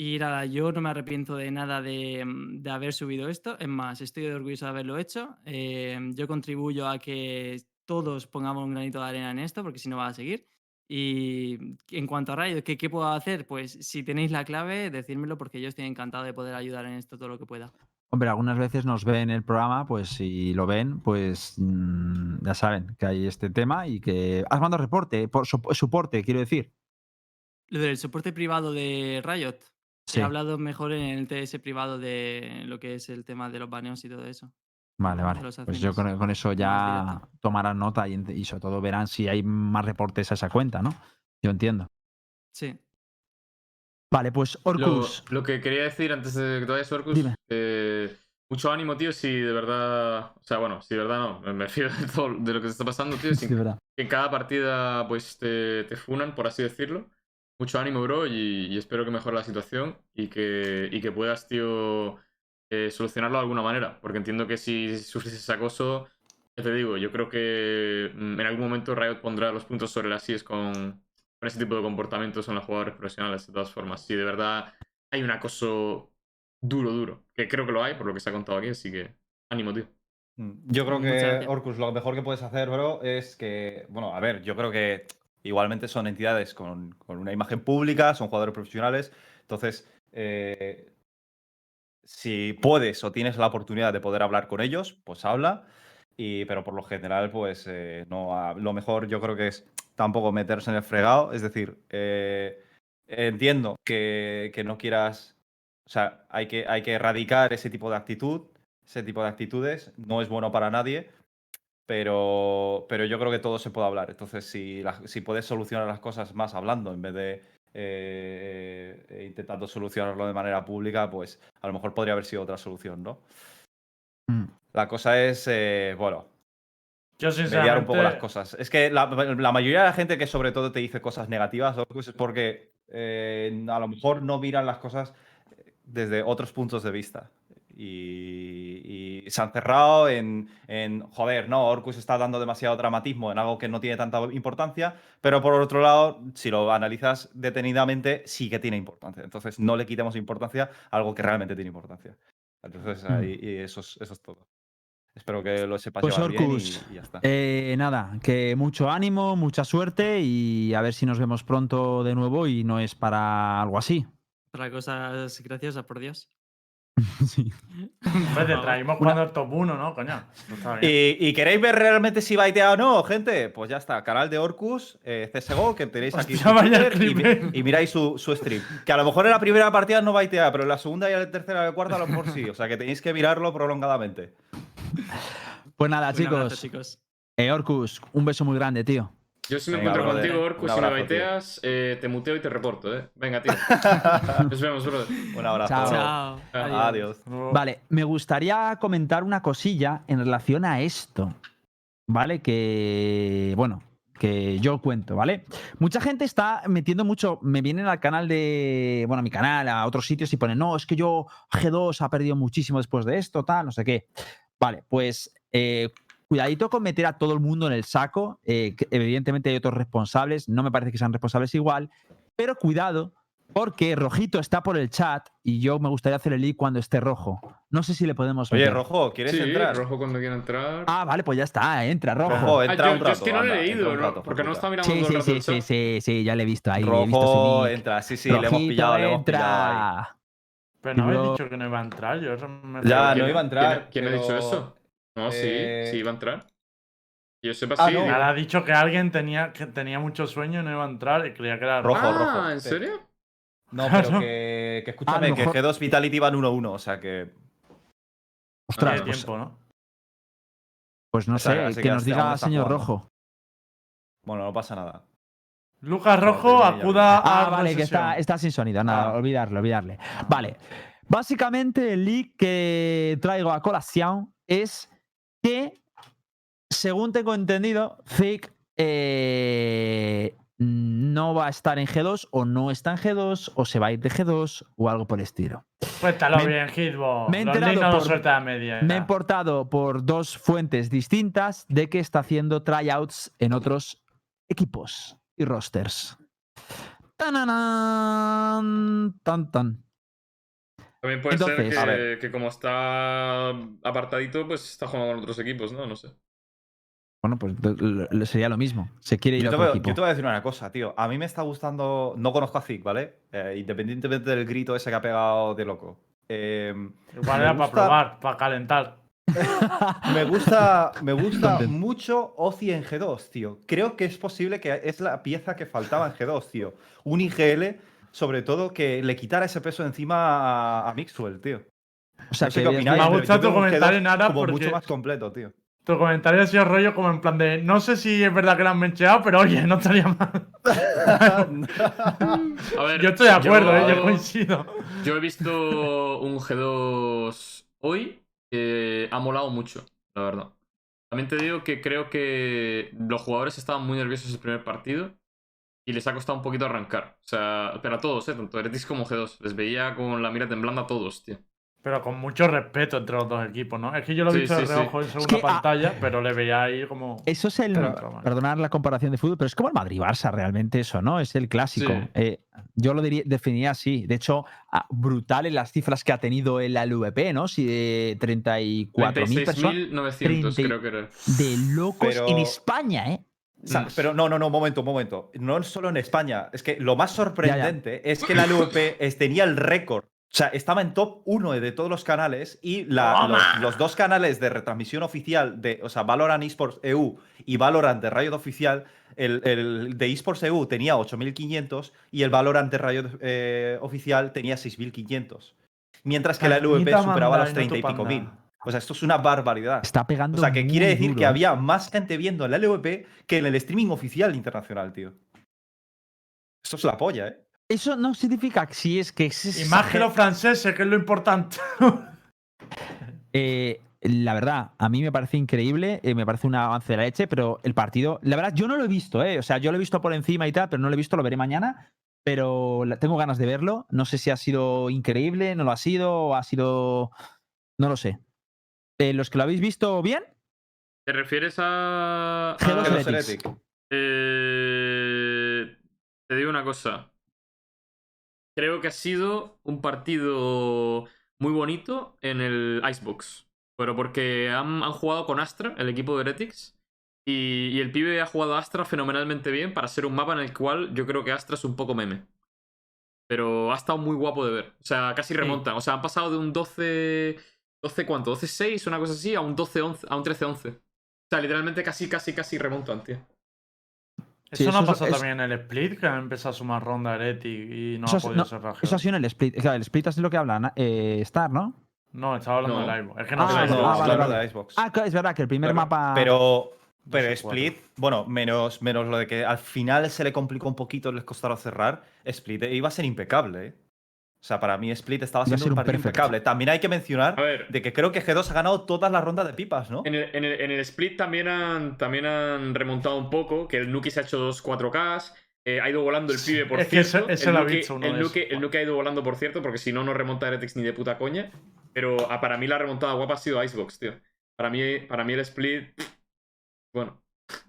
Y nada, yo no me arrepiento de nada de, mm, de haber subido esto. Es más, estoy orgulloso de haberlo hecho. Eh, yo contribuyo a que todos pongamos un granito de arena en esto, porque si no va a seguir. Y en cuanto a Riot, ¿qué, ¿qué puedo hacer? Pues si tenéis la clave, decírmelo, porque yo estoy encantado de poder ayudar en esto todo lo que pueda. Hombre, algunas veces nos ven el programa, pues si lo ven, pues mm, ya saben que hay este tema y que has mandado reporte, por sop- soporte, quiero decir. Lo del soporte privado de Riot. Sí. He hablado mejor en el TS privado de lo que es el tema de los baneos y todo eso. Vale, vale. Pues yo con, eso ya tomarán nota y, sobre todo verán si hay más reportes a esa cuenta, ¿no? Yo entiendo. Sí. Vale, pues Lo, Orcus. lo que quería decir antes de que te vayas, Orcus, Dime. eh, mucho ánimo, tío, si de verdad. O sea, bueno, si de verdad no, me fío de todo de lo que te está pasando, tío. Sí, sin verdad. que en cada partida pues te, te funan, por así decirlo. Mucho ánimo, bro, y, y espero que mejore la situación y que, y que puedas, tío, eh, solucionarlo de alguna manera. Porque entiendo que si sufres ese acoso, ya te digo, yo creo que mm, en algún momento Riot pondrá los puntos sobre las IES con, con ese tipo de comportamientos en los jugadores profesionales, de todas formas. Si de verdad hay un acoso duro, duro, que creo que lo hay, por lo que se ha contado aquí, así que ánimo, tío. Mm, Yo creo que. Orcus, lo mejor que puedes hacer, bro, es que, bueno, a ver, yo creo que igualmente son entidades con, una imagen pública, son jugadores profesionales, entonces, eh, si puedes o tienes la oportunidad de poder hablar con ellos, pues habla, y, pero por lo general, pues eh, no, lo mejor yo creo que es tampoco meterse en el fregado, es decir, eh, entiendo que, que no quieras, o sea, hay que, hay que erradicar ese tipo de actitud, ese tipo de actitudes, no es bueno para nadie, pero, pero yo creo que todo se puede hablar. Entonces, si, la- si puedes solucionar las cosas más hablando en vez de eh, eh, intentando solucionarlo de manera pública, pues a lo mejor podría haber sido otra solución, ¿no? Mm. La cosa es, eh, bueno, Yo mediar un poco las cosas. Es que la, la mayoría de la gente que sobre todo te dice cosas negativas, Orcus, es porque eh, a lo mejor no miran las cosas desde otros puntos de vista. Y, y se han cerrado en, en, joder, no, Orcus está dando demasiado dramatismo en algo que no tiene tanta importancia, pero por otro lado, si lo analizas detenidamente, sí que tiene importancia. Entonces, no le quitemos importancia a algo que realmente tiene importancia. Entonces, Mm. ahí- y eso, es, eso es todo. Espero que lo sepas Pues llevar bien y- Orcus, y ya está. Eh, nada, que mucho ánimo, mucha suerte y a ver si nos vemos pronto de nuevo y no es para algo así. Para cosas graciosas, por Dios. Sí. Pues te traímos cuando el top 1, ¿no? Coño. ¿Y, y queréis ver realmente si baitea o no, gente? Pues ya está, canal de Orcus, eh, CSGO, que tenéis aquí Hostia, su vaya Twitter, y, miráis su, su stream. Que a lo mejor en la primera partida no baitea, pero en la segunda y en la tercera y la cuarta a lo mejor sí. O sea que tenéis que mirarlo prolongadamente. Pues nada, Un abrazo, chicos. Eh, Orcus, un beso muy grande, tío. Yo si me Venga, encuentro brother. contigo, Orcus, si me baiteas, eh, te muteo y te reporto, ¿eh? Venga, tío. Nos vemos, brother. Un abrazo. Chao. Chao. Adiós. Vale, me gustaría comentar una cosilla en relación a esto. ¿Vale? Que, bueno, que yo cuento, ¿vale? Mucha gente está metiendo mucho, me vienen al canal de, bueno, a mi canal, a otros sitios y ponen, no, es que yo G2 ha perdido muchísimo después de esto, tal, no sé qué. Vale, pues eh, cuidadito con meter a todo el mundo en el saco. eh, evidentemente hay otros responsables, no me parece que sean responsables igual, pero cuidado porque Rojito está por el chat y yo me gustaría hacer el leak cuando esté rojo. No sé si le podemos Oye, meter. Rojo, ¿quieres Sí, entrar? rojo cuando quiera entrar. Ah, vale, pues ya está, entra, rojo. Rojo, Ah, entra yo, un yo rato. es que no lo anda, he entra leído, ¿no? rato, porque no estaba mirando Sí, todo sí, el rato sí, el sí, sí, sí, ya le he visto ahí. he visto su Rojo, entra. Sí, sí, le hemos pillado, le hemos entra. pillado ahí. Pero no habéis dicho que no iba a entrar. Yo eso me Ya, ¿Quién- no iba a entrar. ¿Quién, quién ha dicho eso? No, Eh, sí, sí iba a entrar. Yo sepa, Ah, sí. no. Nada, ha dicho que alguien tenía, que tenía mucho sueño y no iba a entrar y creía que era Rojo, ah, rojo, ¿en sí. serio? No, Claro. pero que, que escúchame, A lo que mejor- G2 Vitality van 1-1, o sea que. Ostras, Ah, pues, tiempo, ¿no? pues no O sea, sé, que que nos diga señor jugando. Rojo. Bueno, no pasa nada. Lucas Rojo acuda a. Ah, vale, que está, está sin sonido. Nada, Ah. olvidarle, olvidarle. Vale. Básicamente, el leak que traigo a colación es que, según tengo entendido, Thick eh, no va a estar en G2 o no está en G2 o se va a ir de G2 o algo por el estilo. Cuéntalo Me- bien, Hitbo. me he enterado no por- a media. Me he importado por dos fuentes distintas de que está haciendo tryouts en otros equipos y rosters. ¡Tananán! Tan, tan. También puede Entonces- ser que, ver. que como está apartadito, pues está jugando con otros equipos, ¿no? No sé. Bueno, pues sería lo mismo. Se quiere ir Yo a te, otro voy, equipo. yo te voy a decir una cosa, tío. A mí me está gustando. No conozco a Zig, ¿vale? Eh, independientemente del grito ese que ha pegado de loco. Eh, Igual era para probar, para calentar. me gusta, me gusta mucho Ozi en G2, tío. Creo que es posible que es la pieza que faltaba en G2, tío. Un IGL, sobre todo, que le quitara ese peso encima a, a Mixwell, tío. O sea, no sé que qué opináis, Me ha gustado tu comentario, G2 Nara, como porque- mucho más completo, tío. Tu comentario ha sido rollo como en plan de. No sé si es verdad que lo han mencheado, pero oye, no estaría mal. A ver, Yo estoy de acuerdo, yo- ¿eh? yo coincido. Yo he visto un G2 hoy que ha molado mucho, la verdad. También te digo que creo que los jugadores estaban muy nerviosos el primer partido y les ha costado un poquito arrancar. O sea, pero a todos, ¿eh? Tanto Heretics como G2. Les veía con la mira temblando a todos, tío. Pero con mucho respeto entre los dos equipos, ¿no? Es que yo lo he Sí, visto de sí, sí. reojo en segunda que, ah, pantalla, pero le veía ahí como. Eso es el. Perdonar la comparación de fútbol, pero es como el Madrid-Barça realmente eso, ¿no? Es el clásico. Sí. Eh, yo lo diría, definiría así. De hecho, brutal en las cifras que ha tenido el LVP, ¿no? Si de 34.000 personas. 36.900 30 creo que era. De locos Pero- en España, ¿eh? O sea, Mm. pero no, no, no, momento, un momento. No solo en España. Es que lo más sorprendente es que la LVP es- tenía el récord. O sea, estaba en top 1 de todos los canales y la- los, dos canales de retransmisión oficial de, o sea, Valorant Esports EU y Valorant de Riot Oficial, el, el de Esports EU tenía 8.500 y el Valorant de Riot eh, Oficial tenía 6.500. Mientras que la LVP superaba los y no 30 y pico mil. O sea, esto es una barbaridad. Está pegando. O sea, que quiere decir duro, que ¿eh? había más gente viendo el LVP que en el streaming oficial internacional, tío. Esto es la polla, ¿eh? Eso no significa que si es que. es- Y más que los franceses, que es lo importante. Eh, la verdad, a mí me parece increíble, eh, me parece un avance de la leche, pero el partido, la verdad, yo no lo he visto, ¿eh? O sea, yo lo he visto por encima y tal, pero no lo he visto, lo veré mañana. Pero la- tengo ganas de verlo. No sé si ha sido increíble, no lo ha sido, o ha sido. No lo sé. Eh, ¿Los que lo habéis visto bien? ¿Te refieres a. G2 a- Que los Heretics. Heretic. Eh, te digo una cosa. Creo que ha sido un partido muy bonito en el Icebox. Pero porque han, han jugado con Astra, el equipo de Heretics. Y, y el pibe ha jugado a Astra fenomenalmente bien para ser un mapa en el cual yo creo que Astra es un poco meme. Pero ha estado muy guapo de ver. O sea, casi remontan. O sea, han pasado de un 12. ¿12 cuánto? ¿12-6? Una cosa así, a un 12-11. A un 13-11. O sea, literalmente casi, casi, casi remontan, tío. Sí, eso no pasó es- también en el split, que han empezado a sumar ronda Heretic y no Eso ha podido no, cerrar. Eso ha G2. sido en el split. Claro, el split es lo que hablan, eh, Star, ¿no? No, estaba hablando No. del Ivo. Es que no Ah, no, ah, vale, hablando vale. de Xbox. Ah, claro, es verdad que el primer Pero- mapa. Pero, pero 12-4. Split, bueno, menos, menos lo de que al final se le complicó un poquito, les costaron cerrar. Split iba a ser impecable, ¿eh? O sea, para mí Split estaba siendo un partido perfect. impecable. También hay que mencionar ver. de que creo que G2 ha ganado todas las rondas de pipas, ¿no? En el, en el- en el split también han, también han remontado un poco, que el Nuki se ha hecho dos 4Ks, eh, ha ido volando el pibe, por Es que cierto. ese- ese el, lo ha Nuki, visto uno el, de Nuki, esos. el Nuki ha ido volando, por cierto, porque si no, no remonta Heretics ni de puta coña. Pero ah, para mí la remontada guapa ha sido Icebox, tío. Para mí, para mí el split, bueno,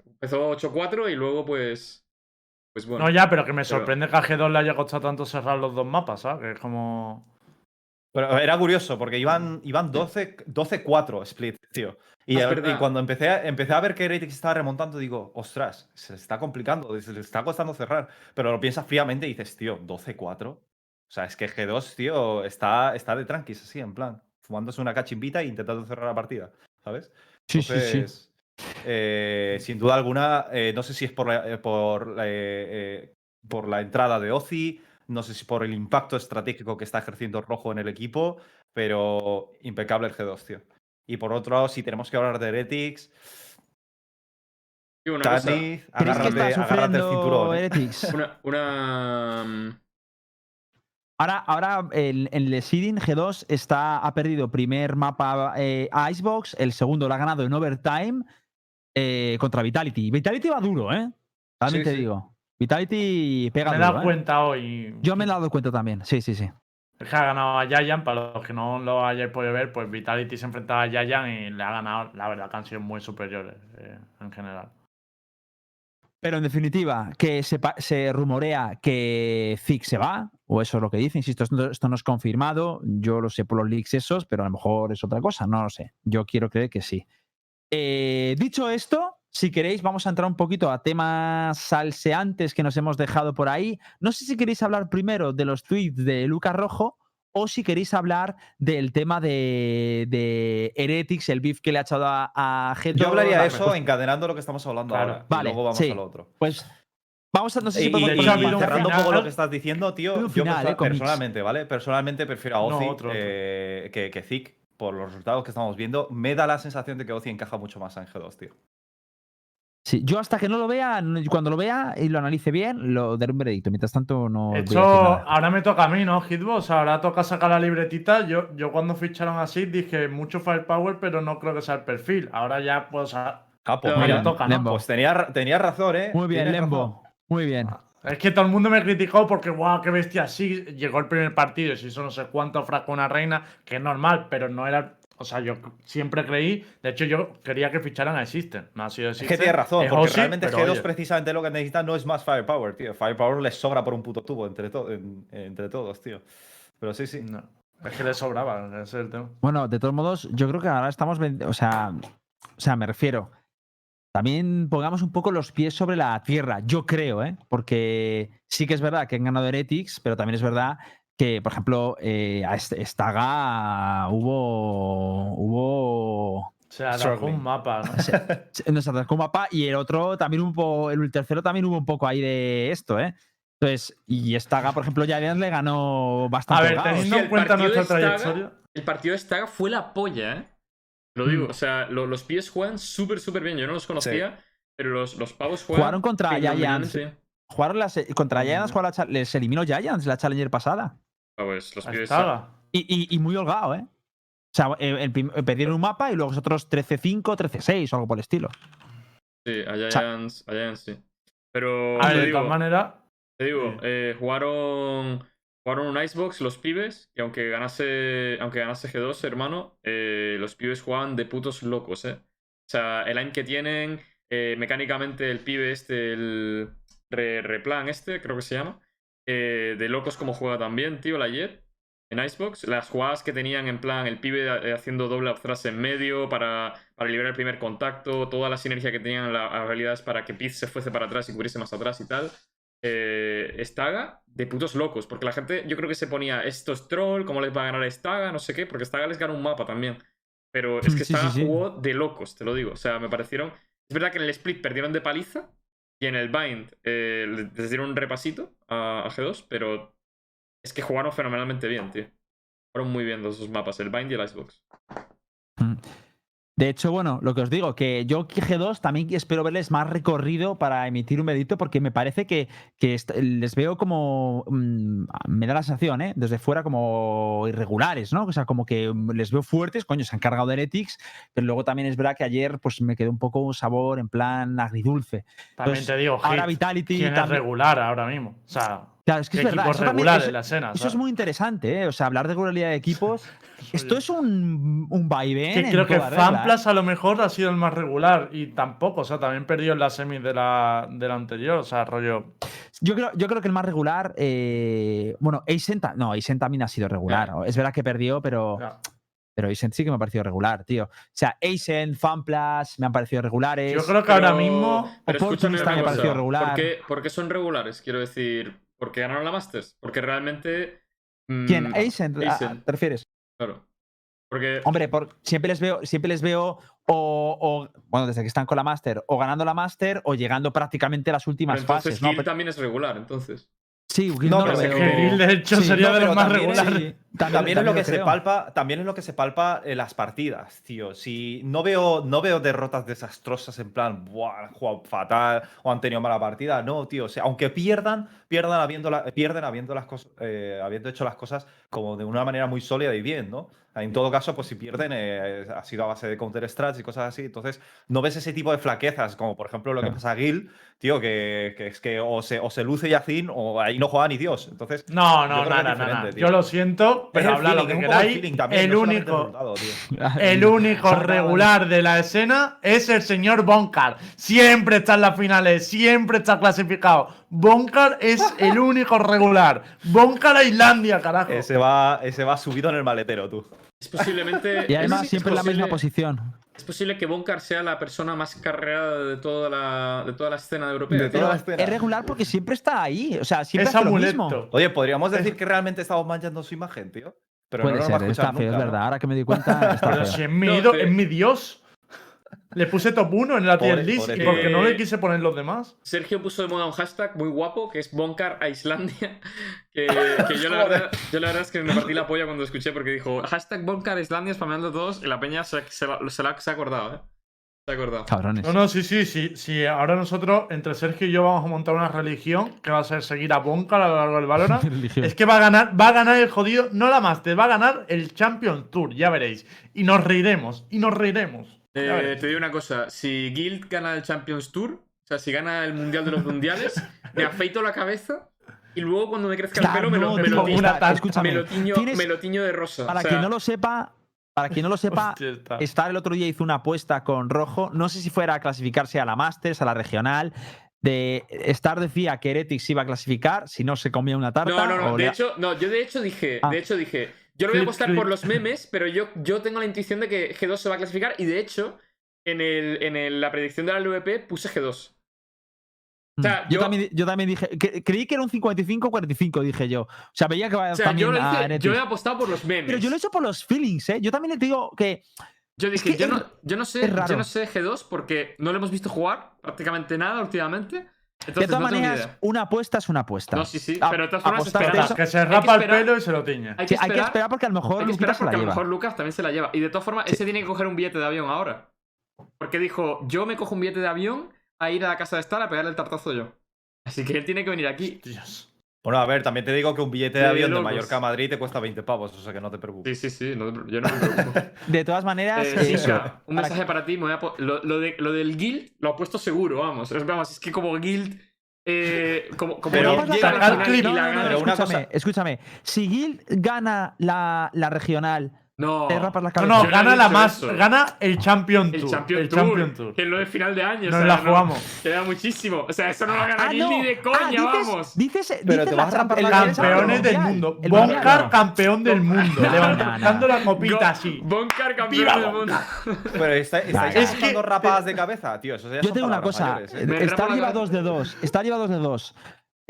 empezó 8-4 y luego pues... Pues bueno. No, ya, pero que me sorprende que a G2 le haya costado tanto cerrar los dos mapas, ¿sabes? Que es como. Pero era curioso porque iban, iban 12 12-4 Split, tío. Y, Ah, y cuando empecé a, empecé a ver que Heretics estaba remontando, digo, ostras, se está complicando, se le está costando cerrar. Pero lo piensas fríamente y dices, tío, 12-4. O sea, es que G2, tío, está, está de tranquis, así, en plan, fumándose una cachimbita e intentando cerrar la partida, ¿sabes? Sí, sí, sí. Eh, sin duda alguna, eh, no sé si es por la, eh, por, eh, por la entrada de Ozi, no sé si por el impacto estratégico que está ejerciendo Rojo en el equipo, pero impecable el G2, tío. Y por otro lado, si tenemos que hablar de Heretics, una cosa, Cani, ¿Creéis que agárrate, está agárrate el sufriendo cinturón. Heretics? una, una, Ahora, ahora el- en el seeding G2 está, ha perdido primer mapa eh, a Icebox, el segundo lo ha ganado en overtime eh, contra Vitality. Vitality va duro, ¿eh? También Sí, te sí. digo. Vitality pega Me he duro, dado ¿eh? cuenta hoy. Yo me he dado cuenta también, sí, sí, sí. Es que ha ganado a Yayan, para los que no lo hayáis podido ver, pues Vitality se enfrentaba a Yayan y le ha ganado, la verdad que han sido muy superiores eh, en general. Pero en definitiva, que se, rumorea que Zig se va, o eso es lo que dicen. Insisto, esto, esto no es confirmado. Yo lo sé por los leaks esos, pero a lo mejor es otra cosa, no lo sé. Yo quiero creer que sí. Eh, dicho esto, si queréis, vamos a entrar un poquito a temas salseantes que nos hemos dejado por ahí. No sé si queréis hablar primero de los tweets de Lucas Rojo o si queréis hablar del tema de, de Heretics, el beef que le ha echado a, a G2. Yo hablaría de eso encadenando lo que estamos hablando Claro. ahora. Vale, y luego vamos sí. a lo otro. Pues Vamos a, no sé si Y, podemos cerrando un poco lo que estás diciendo, tío, yo eh, personalmente, ¿vale? Personalmente prefiero a Ozzy eh, que, que Zik por los resultados que estamos viendo. Me da la sensación de que Ozzy encaja mucho más en G2, tío. Sí, yo hasta que no lo vea, cuando lo vea y lo analice bien, lo daré un veredicto. Mientras tanto, no. De a hecho, ahora me toca a mí, ¿no, Hitbox? Ahora toca sacar la libretita. Yo, yo cuando ficharon así dije mucho firepower, pero no creo que sea el perfil. Ahora ya puedo sacar. Ah, pues No, mira, ya toca, ¿no? Lembo. pues tenía, tenía razón, ¿eh? Muy bien, Lembo. razón. Muy bien. Es que todo el mundo me criticó porque, guau, qué bestia. Sí, llegó el primer partido y se hizo no sé cuánto frasco una reina, que es normal, pero no era. O sea, yo siempre creí. De hecho, yo quería que ficharan a System. No ha sido Es System. que tienes razón, es porque Ozzy, realmente pero G2 oye, precisamente lo que necesita no es más firepower, tío. Firepower les sobra por un puto tubo entre, to- en- entre todos, tío. Pero sí, sí. no, es que le sobraba, ese es el tema. Bueno, de todos modos, yo creo que ahora estamos. O sea, o sea, me refiero. También pongamos un poco los pies sobre la tierra, yo creo, ¿eh? Porque sí que es verdad que han ganado Heretics, pero también es verdad que, por ejemplo, eh, a Est- Estaga hubo. Hubo. Struggling. un mapa. ¿no? se- Nos atascó un mapa y el otro también poco. El tercero también hubo un poco ahí de esto, ¿eh? Entonces, y Estaga, por ejemplo, Giants le ganó A bastante. ver, holgado. teniendo en el cuenta partido nuestra Staga- trayectoria. El partido de Staga fue la polla, ¿eh? Lo digo, Mm. o sea, lo- los pies juegan súper, súper bien. Yo no los conocía, pero los, los pavos juegan. Jugaron contra Giants. Jugaron las, contra Giants, jugaron la les eliminó Giants la Challenger pasada. Ah, pues, los pies. Y, y- y muy holgado, ¿eh? O sea, eh, el prim- eh, perdieron un mapa y luego otros 13-5, 13-6 o algo por el estilo. Sí, a sea- Giants, a Giants sí. Pero A ver, de digo, todas maneras. te digo, Sí. eh, jugaron, jugaron un Icebox los pibes, que aunque ganase, aunque ganase G2, hermano, eh, los pibes jugaban de putos locos, ¿eh? O sea, el aim que tienen, eh, mecánicamente el pibe este, el re- replan este, creo que se llama, eh, de locos como juega también, tío, la Jet. En Icebox, las jugadas que tenían en plan el pibe eh, haciendo doble thrust en medio para, para liberar el primer contacto, toda la sinergia que tenían las habilidades para que Piz se fuese para atrás y cubriese más atrás y tal. Eh, Staga de putos locos, porque la gente yo creo que se ponía esto es troll, cómo les va a ganar Staga, no sé qué, porque Staga les gana un mapa también. Pero es que Sí, Staga sí. jugó de locos, te lo digo. O sea, me parecieron. Es verdad que en el split perdieron de paliza y en el bind eh, les dieron un repasito a, a G2, pero es que jugaron fenomenalmente bien, tío. Jugaron muy bien los dos mapas, el bind y el Icebox. De hecho, bueno, lo que os digo, que yo G2 también espero verles más recorrido para emitir un veredicto, porque me parece que, les veo como. mm, me da la sensación, ¿eh? Desde fuera como irregulares, ¿no? O sea, como que mm, les veo fuertes, coño, se han cargado de Heretics, pero luego también es verdad que ayer pues me quedó un poco un sabor en plan agridulce. También Entonces, te digo, Ahora Vitality ¿quién es también. regular ahora mismo? O sea, Claro, es que ¿qué es verdad. equipos Eso, también- eso- en la escena? eso es muy interesante, ¿eh? O sea, hablar de regularidad de equipos. Esto es un, un vaivén. que creo que regla, ¿eh? Fanplas a lo mejor ha sido el más regular y tampoco, o sea, también perdió en la semi de la, de la anterior, o sea, rollo. Yo creo, yo creo que el más regular. eh, bueno, Eisen, no, Eisen también ha sido regular. Es verdad que perdió, pero, pero Eisen sí que me ha parecido regular, tío. O sea, Eisen, Fanplas me han parecido regulares. Yo creo que ahora mismo. Pero escúchame me cosa, pareció regular. ¿por qué, por qué son regulares? Quiero decir, ¿porque ganaron la Masters? Porque realmente. mm, ¿Quién? Eisen, ¿a- Eisen. ¿te refieres? Claro. Porque. Hombre, por- siempre les veo, siempre les veo o, o- bueno, desde que están con la Master, o ganando la Master o llegando prácticamente a las pero últimas entonces fases. ¿no? Gil Pero- también es regular, entonces. sí, Gil No, no, pero lo es veo- que Gil, de hecho, Sí, sería no, de los más regulares. Sí, También es lo que se palpa, también es lo que se palpa en las partidas, tío. Si no veo, no veo derrotas desastrosas en plan, Buah, han jugado fatal o han tenido mala partida. No, tío. O sea, aunque pierdan, pierdan habiendo la- pierden habiendo las cosas, eh, habiendo hecho las cosas como de una manera muy sólida y bien, ¿no? En todo caso, pues si pierden, eh, ha sido a base de counter strats y cosas así. Entonces, no ves ese tipo de flaquezas, como por ejemplo lo que pasa a Gil, tío, que, que es que o se, o se luce Yacin o ahí no juega ni Dios. Entonces, No, no, nada, nada. Yo lo siento, pero el habla lo que queráis. también, El no único. El único regular de la escena es el señor Boncar. Siempre está en las finales, siempre está clasificado. Boncar es el único regular. Boncar a Islandia, carajo. Ese va, ese va subido en el maletero, tú. Es posiblemente. Y además es- siempre en la misma posición. Es posible que Bonkar sea la persona más carreada de toda la, de toda la escena europea. De toda la escena. Es regular porque siempre está ahí. O sea, siempre es hace lo mismo. Oye, podríamos decir que realmente estamos manchando su imagen, tío. Pero Puede no nos va a ser, escuchar está feo, nunca, es ¿no? verdad. Ahora que me di cuenta, está Pero feo. si es mi, No, te- es mi dios. Le puse top 1 en la tier list pobre porque no le quise poner los demás. Sergio puso de moda un hashtag muy guapo que es Bonkar a Islandia. Que, que yo, la verdad, yo la verdad es que me partí la polla cuando lo escuché porque dijo hashtag Bonkar a Islandia spameando todos y la peña se, se, la- se la- se ha acordado, ¿eh? Cabrones. No, no, sí, sí, sí, sí. Ahora nosotros, entre Sergio y yo, vamos a montar una religión que va a ser seguir a Bonka a lo largo del Valorant. Es que va a ganar, va a ganar el jodido, no la Master, va a ganar el Champions Tour, ya veréis. Y nos reiremos, y nos reiremos. Eh, te digo una cosa, si Guild gana el Champions Tour, o sea, si gana el Mundial de los Mundiales, me afeito la cabeza y luego cuando me crezca el pelo me lo, tiño, me lo de rosa. para o sea, quien no lo sepa, para quien no lo sepa. Star el otro día hizo una apuesta con Rojo. No sé si fuera a clasificarse a la Masters, a la regional. De Star decía que Heretics iba a clasificar si no se comía una tarta. No, no, no. De hecho, no, yo de hecho dije, Ah. de hecho dije, yo lo voy a apostar por los memes, pero yo, yo tengo la intuición de que G2 se va a clasificar y de hecho, en, el, en el- la predicción de la LVP puse G2. O sea, yo, yo- también, yo también dije. que- creí que era un 55-45, dije yo. O sea, veía que va O sea, también yo, a hice- yo he apostado por los memes. Pero yo lo he hecho por los feelings, ¿eh? Yo también te digo que. Yo dije, que yo, es- no, yo, no sé, yo no sé G2 porque no lo hemos visto jugar prácticamente nada últimamente. Entonces, de todas no maneras, una apuesta es una apuesta. No, sí, sí, A- pero de todas formas esperar- eso- Que se hay que rapa el esperar- pelo y se lo tiñe. Hay Sí, que hay que esperar, porque a lo mejor hay que Luquita esperar se la porque a lo lleva. mejor Lucas también se la lleva. Y de todas formas, ese tiene que coger un billete de avión ahora. Porque dijo, yo me cojo un billete de avión a ir a la casa de Star a pegarle el tartazo yo. Así que él tiene que venir aquí. Dios. Bueno, a ver, también te digo que un billete de De avión de locos. Mallorca a Madrid te cuesta 20 pavos, o sea que no te Sí, preocupes. sí, sí, no te- yo no me preocupo. De todas maneras, Eh, eh, un mensaje para ti. me voy a po- lo, lo de- lo del guild lo apuesto seguro, vamos. Es, vamos, es que como guild. Eh, como como Pero Guild clip. No, la no, Pero una escúchame, cosa- escúchame. Si Gil gana la, la regional, No. te rapas la No, cabeza. no, no gana la más. eso. Gana el Champion El Tour. Champion el Tour, Champion Tour. Que es lo de final de año. o Nos sea, la no- jugamos. Queda muchísimo. O sea, eso no lo gana Ah, no. ni de Ah, coña, dices- vamos. Dices, Pero dices te la vas a rapar champ- la cabeza. Campeones el del mundo. Boncar, campeón del mundo. No, Levantando no, la copita así. Bonkar campeón ¡Viva del mundo. Pero está- estáis Es gastando rapadas de cabeza, tío. Yo tengo una cosa. ¿eh? Me rapo Star la lleva dos de dos. Star lleva dos de dos.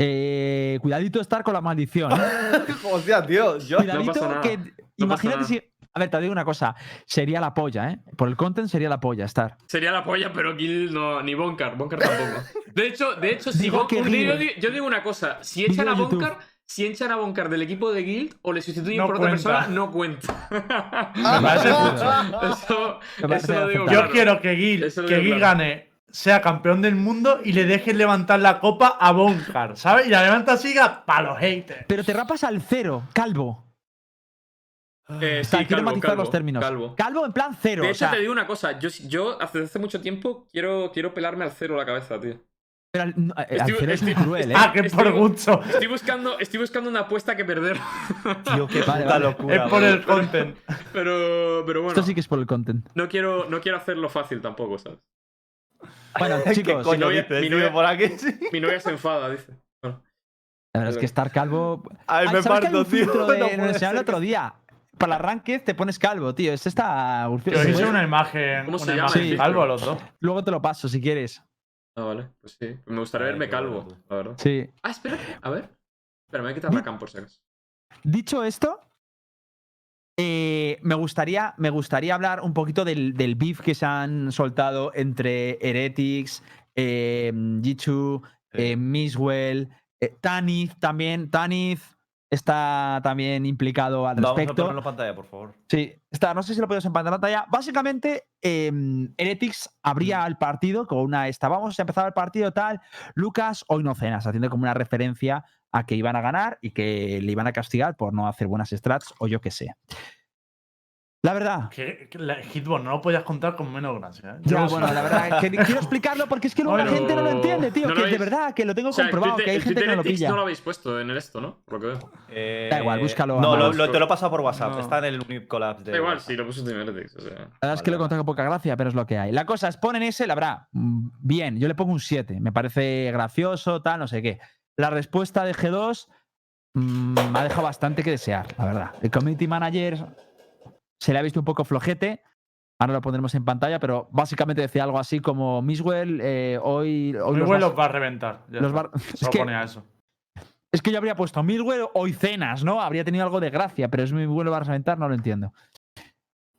Eh, cuidadito estar con la maldición. ¿eh? Hostia, tío. Yo, Cuidadito pasa nada. que. imagínate nada. si. A ver, te digo una cosa. Sería la polla, ¿eh? Por el content sería la polla, Star. Sería la polla, pero Gil no. Ni Bonkar. Bonkar tampoco. De hecho, de hecho, si Digo Bon- que yo, digo- yo digo una cosa. Si echan a. Bonkar. Si echan a Bonkar del equipo de Guild o le sustituyen No por otra cuenta. persona, no cuenta. Me parece mucho. eso, eso lo digo. Yo claro. quiero que lo que Gil claro. gane, sea campeón del mundo y le dejen levantar la copa a Boncar, ¿sabes? Y la levanta así para los haters. Pero te rapas al cero, calvo. Eh, O sea, sí, quiero calvo, matizar calvo, los términos. calvo. en plan cero. De o hecho, sea, te digo una cosa. Yo, yo hace, hace mucho tiempo quiero, quiero pelarme al cero la cabeza, tío. pero al, no, eh, al Estoy- cero es muy estoy- cruel, ¿eh? Ah, que Estoy- por gusto. Estoy buscando, estoy buscando una apuesta que perder. tío, qué Vale, vale. locura. Es por bro. el content. Pero, pero bueno, Esto sí que es por el content. no, quiero, no quiero hacerlo fácil tampoco, ¿sabes? Bueno, ¿Qué chicos, coño novia- dices, mi novia- por aquí? Sí. Mi novia se enfada, dice. Bueno, la verdad es que estar calvo. Ay, Ay, me ¿sabes que parto, un tío. No de, enseñaron el ser otro día. Para la ranked te pones calvo, tío. Este está. Yo hice una imagen. ¿Cómo se una llama imagen el filtro? calvo a los dos. Luego te lo paso si quieres. ah, vale, pues sí. Me gustaría verme qué calvo, la verdad. Sí. Ah, espera, a ver. Espera, me voy a quitar la cam por si acaso. Dicho esto, eh, me, gustaría, me gustaría hablar un poquito del, del beef que se han soltado entre Heretics, eh, Jichu, eh, Miswell, eh, Tanith también. Tanith está también implicado al Vamos a respecto. ponerlo en pantalla, por favor. Sí, está, no sé si lo podemos en pantalla. Básicamente, eh, Heretics abría el partido con una esta. Vamos, se empezaba el partido tal. Lucas, hoy no cenas, haciendo como una referencia a que iban a ganar y que le iban a castigar por no hacer buenas strats o yo qué sé. La verdad. Que, que la Hitbox no lo podías contar con menos gracia. ¿eh? Ya, Yo- bueno, la verdad, que quiero explicarlo porque es que luego la gente no lo entiende, tío. no lo que de verdad, que lo tengo O sea, comprobado, tweet, que hay el gente que no lo pilla. no lo habéis puesto en el esto, ¿no? Por lo que veo. Eh, Da igual, búscalo a No, lo, lo- te lo he pasado por WhatsApp. No. Está en el Unique Collab de Da igual, WhatsApp. si lo puse en Heretics, o sea. La verdad es que lo he contado con poca gracia, pero es lo que hay. La cosa es, ponen ese, la verdad, mm, bien, yo le pongo un 7. Me parece gracioso, tal, no sé qué. La respuesta de G2 mm, me ha dejado bastante que desear, la verdad. El community manager se le ha visto un poco flojete. Ahora lo pondremos en pantalla, pero básicamente decía algo así como Miswell, eh, hoy, hoy Mi los vuelo vas- va a reventar. los va- es Solo que- ponía eso. es que yo habría puesto Milwell hoy cenas, ¿no? Habría tenido algo de gracia, pero es mi vuelo a reventar, no lo entiendo.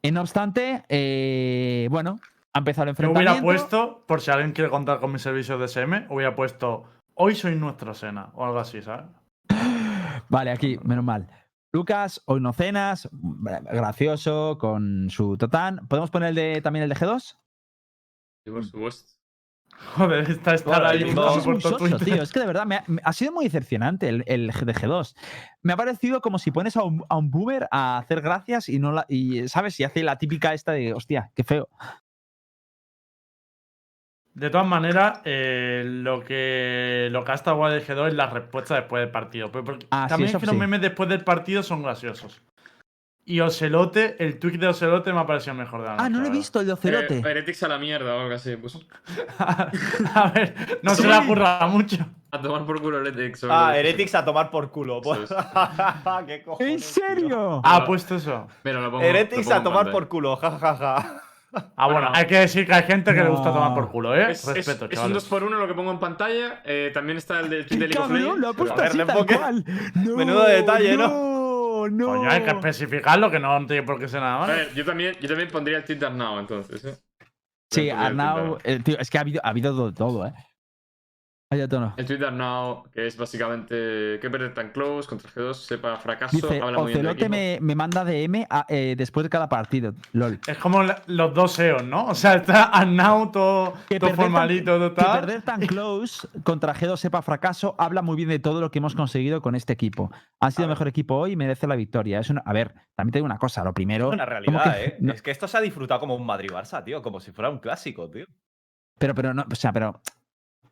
Eh, No obstante, eh, bueno, Ha empezado el Yo enfrentamiento. hubiera puesto, por si alguien quiere contar con mis servicios de SM, hubiera puesto hoy soy nuestro Sena o algo así, ¿sabes? Vale, aquí, menos mal. Lucas, hoy no cenas, gracioso, con su totán. ¿Podemos poner el de, también el de G2? Sí, por supuesto. Joder, está estar Bueno, ahí Es no, buscando muy por todo soso, Twitter. tío. Es que de verdad me ha, me ha sido muy decepcionante el, el de G2. Me ha parecido como si pones a un, a un boomer a hacer gracias y no la. Y, ¿sabes? Y hace la típica esta de, hostia, qué feo. De todas maneras, eh, lo que lo que ha estado guay de G2 es la respuesta después del partido. Pero porque Ah, también es que los memes después del partido son graciosos. Y Ocelote, el tweet de Ocelote me ha parecido mejor de la Ah, no lo he visto, el de Ocelote. Eh, Heretics a la mierda o algo así. Pues, a ver, no Sí. se la curra mucho. a tomar por culo Heretics. Ah. Heretics a tomar por culo. pues. ¿Qué cojones, ¿En tío? serio? Ah, Ah. puesto eso. Mira, lo pongo, lo Heretics pongo a tomar por culo, jajaja. Ah, bueno, Bueno. hay que decir que hay gente que le gusta tomar por culo, ¿eh? Es, es- Respeto, es un chavales. 2x1 lo que pongo en pantalla. Eh, también está el del de ¡Qué League. Lo ha puesto a así tal enfoque. cual. No, Menudo detalle, ¿no? No, no. Coño, hay que especificarlo, que no tiene por qué ser nada A más. ver, yo también, yo también pondría el de Arnau, entonces. ¿eh? Sí, a de Arnau. Eh, tío, es que ha habido, ha habido de todo, ¿eh? Ha. El tweet de Arnau, que es básicamente que perder tan close contra G2, sepa fracaso, Dice, habla muy bien Ocelote equipo. me, me manda DM a- eh, después de cada partido. LOL. Es como la- los dos SEOs, ¿no? O sea, está Arnau todo, Que todo perder tan- formalito, todo Que perder tan close contra G2 sepa fracaso habla muy bien de todo lo que hemos conseguido con este equipo. Han sido el mejor equipo hoy y merece la victoria. Es una, a ver, también te digo una cosa. Lo primero. Es una realidad, que- ¿eh? no- Es que esto se ha disfrutado como un Madrid-Barça, tío. Como si fuera un clásico, tío. Pero, pero no, o sea, pero.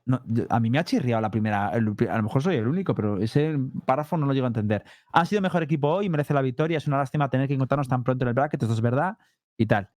No, a mí me ha chirriado la primera. a lo mejor soy el único, pero ese párrafo no lo llego a entender. Han sido mejor equipo hoy merece la victoria. Es una lástima tener que encontrarnos tan pronto en el bracket. Esto es verdad y tal.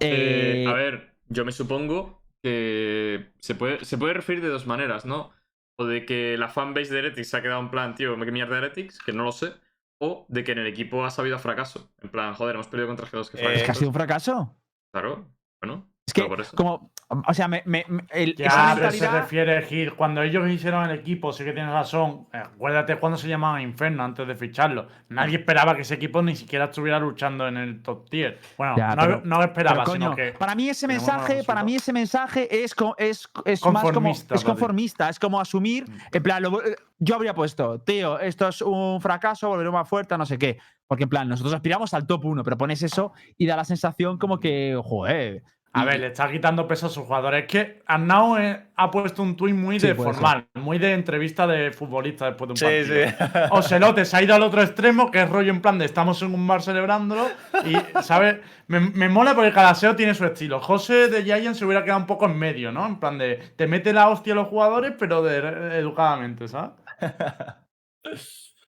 Eh, Eh, a ver, yo me supongo que se puede, se puede referir de dos maneras, ¿no? O de que la fanbase de Heretics se ha quedado en plan, tío, ¿qué mierda Heretics? Que no lo sé. O de que en el equipo ha sabido a fracaso. En plan, joder, hemos perdido contra G2 que fracaso. es que ha sido un fracaso. Claro, bueno. Es que, como. O sea, me, me- me- el- Ya, esa pero se mentalidad. refiere, Gil. Cuando ellos hicieron el equipo, sí que tienes razón. Acuérdate cuando se llamaba Inferno antes de ficharlo. Nadie esperaba que ese equipo ni siquiera estuviera luchando en el top tier. Bueno, Ya, no, pero- no esperaba, Pero, sino coño, que. para mí ese mensaje, para mí ese mensaje es, es, es más como es conformista, es como asumir, en plan, lo- eh, yo habría puesto, tío, esto es un fracaso, volveremos más fuerte, no sé qué, porque en plan, nosotros aspiramos al top 1, pero pones eso y da la sensación como que, joder. A ver, le está quitando peso a sus jugadores. Es que Arnau eh, ha puesto un tuit muy Sí, de formal, muy de entrevista de futbolista después de un Sí, partido. sí. Ocelote se ha ido al otro extremo, que es rollo en plan de estamos en un bar celebrándolo. Y, ¿sabes? Me, me mola porque cada SEO tiene su estilo. José de Giant se hubiera quedado un poco en medio, ¿no? En plan de te mete la hostia a los jugadores, pero de, educadamente, ¿sabes?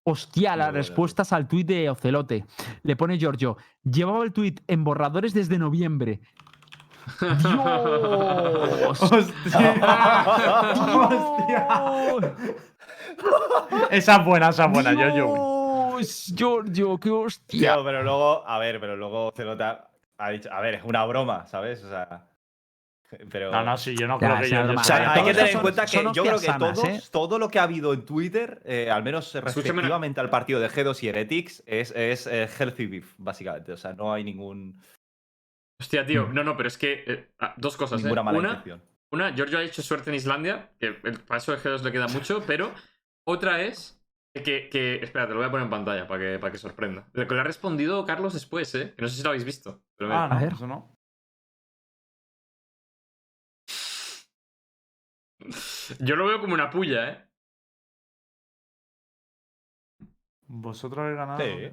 Hostia, las respuestas al tuit de Ocelote. Le pone Giorgio, llevaba el tuit en borradores desde noviembre. ¡Dios! ¡Hostia! ¡Hostia! Esa es buena, esa es buena, yo, yo. Dios, Giorgio, qué hostia. Tío, pero luego, a ver, pero luego Celota ha dicho, a ver, es una broma, ¿sabes? O sea. Pero. No, no, sí, yo no Ya, creo que es yo. yo. O sea, hay que tener en cuenta que yo creo que hostias sanas, todos, ¿eh? todo lo que ha habido en Twitter, eh, al menos respectivamente al partido de G2 y Heretics, es, es eh, healthy beef, básicamente. O sea, no hay ningún, Hostia, tío, no, no, pero es que. eh, ah, dos cosas, ¿eh? ninguna mala Una, intención. Una, Giorgio ha hecho suerte en Islandia, que el paso de G2 le queda mucho, pero otra es que, que espera, te lo voy a poner en pantalla para que, para que sorprenda. Lo que le ha respondido Carlos después, ¿eh? Que no sé si lo habéis visto. Pero Ah, no, ver. eso no. Yo lo veo como una puya, ¿eh? Vosotros habéis ganado. Sí.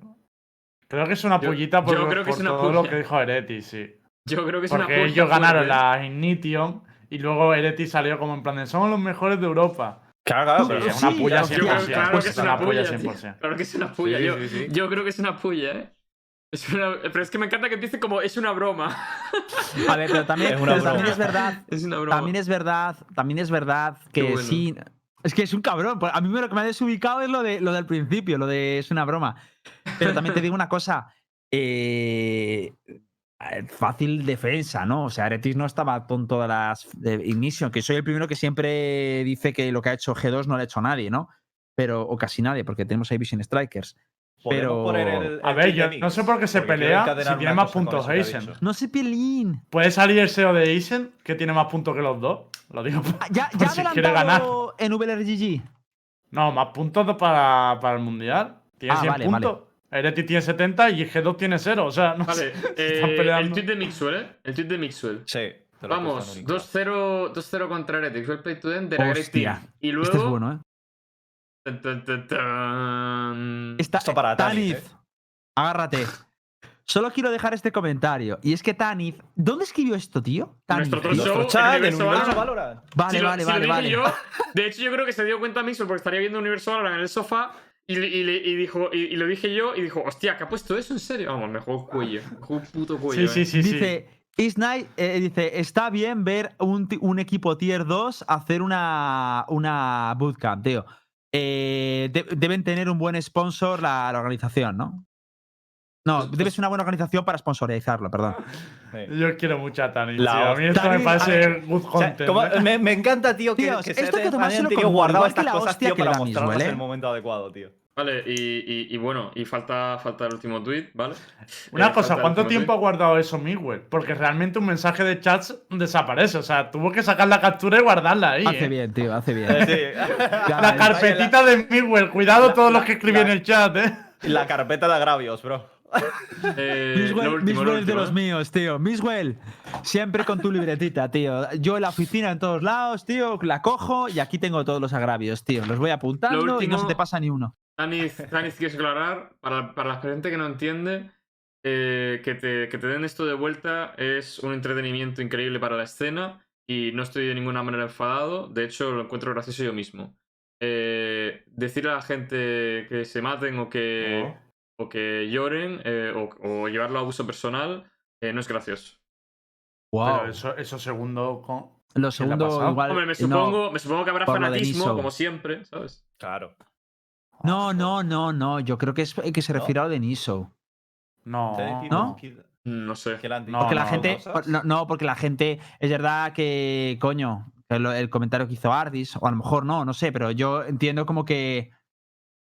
Creo que es una pullita por, yo creo que por es una todo lo pulla. que dijo Ereti, sí. Yo creo que es una Porque puya. ellos ganaron la Ignition y luego Ereti salió como en plan de somos los mejores de Europa. Claro, claro, Sí, pero es una puya hostia, Yo creo, 100%. claro Pues que es una una puya, puya tío. 100%. Claro que es una puya. Sí, yo, sí, sí. yo creo que es una puya, ¿eh? Es una- Pero es que me encanta que empiece como es una broma. A ver, pero también, Es una pero también broma. es verdad, Es una broma. también es verdad, también es verdad que bueno. sí. Es que es un cabrón. pues A mí lo que me ha desubicado es lo de lo del principio, lo de es una broma. Pero también te digo una cosa. eh, fácil defensa, ¿no? O sea, Aretis no estaba con todas las de Ignition, que soy el primero que siempre dice que lo que ha hecho G2 no lo ha hecho nadie, ¿no? Pero, o casi nadie, porque tenemos ahí Vision Strikers. Pero- poner el- A el ver, yo de no sé por qué se pelea si tiene más puntos dicho. No se pelín. ¿Puede salir el SEO de Eisen, que tiene más puntos que los dos? Lo digo. por- Ah, Ya, por ya si quiere ganar. en VLRGG. No, más puntos para, para el mundial. Tiene Ah, 100 vale, puntos. Ereti tiene 70 y G2 tiene 0. O sea, no Vale, sé. Están eh, el peleando. tweet de Mixwell, ¿eh? El tweet de Mixwell. Sí. Vamos, un link. 2-0 2-0 contra Heretics. Well played to them, they're a great Hostia. team. Y luego. Este es bueno, ¿eh? Tan, tan, tan, tan. Está, Esto para Tanith, Tanith, agárrate. Solo quiero dejar este comentario. Y es que Tanith. ¿Dónde escribió esto, tío? Tanith, Nuestro tío. show chat en Universo Universo Valorant. Valorant. Vale, Si vale, lo vale, vale. yo, de hecho, yo creo que se dio cuenta Mixwell porque estaría viendo Universo Valorant en el sofá y, le- y, y dijo, y, y lo dije yo y dijo, hostia, ¿que ha puesto eso en serio? Vamos, me juego el cuello. Me juego un puto cuello. Sí, sí, eh. sí. sí. Dice, Isnai eh, dice, está bien ver un, un equipo tier 2 hacer una, una bootcamp, tío. Eh, de- deben tener un buen sponsor la, la organización, ¿no? No, Pues- debe ser una buena organización para sponsorizarlo, perdón. Sí. Yo quiero mucho a Tani. La tío. A mí esto me parece good O sea, content. ¿eh? me, me encanta, tío, que, Tíos, que se esto hay que con guardado que estas la cosas, hostia tío, que para en ¿eh? el momento adecuado, tío. Vale, y, y- y bueno, y falta, falta el último tweet, ¿vale? Una Eh, cosa, ¿cuánto último tiempo ha guardado eso Miguel? Porque realmente un mensaje de chats desaparece. O sea, tuvo que sacar la captura y guardarla ahí. Hace ¿eh? bien, tío, hace bien. Sí. La carpetita de Miguel. Cuidado todos los que escribí en el chat, ¿eh? La carpeta de agravios, bro. Eh, Miswell, último, Miswell es de último, los ¿eh? míos, tío. Miswell, siempre con tu libretita, tío. Yo en la oficina en todos lados, tío, la cojo y aquí tengo todos los agravios, tío. Los voy apuntando y no último- se te pasa ni uno. Tanis, Tanis, quieres aclarar, para, para la gente que no entiende, eh, que, te, que te den esto de vuelta es un entretenimiento increíble para la escena y no estoy de ninguna manera enfadado, de hecho lo encuentro gracioso yo mismo. Eh, decirle a la gente que se maten o que, o que lloren eh, o, o llevarlo a abuso personal eh, no es gracioso. Wow. Pero eso, eso segundo. con- Lo ¿qué le ha segundo, igual. Hombre, me no. supongo, me supongo que habrá fanatismo, como siempre, ¿sabes? Claro. No, no, no, no. Yo creo que es que se ¿No? refiere a lo de Niso. No. ¿No? No sé. Porque la no, gente. No, no, porque la gente. Es verdad que, coño, el comentario que hizo Ardis, o a lo mejor no, no sé, pero yo entiendo como que.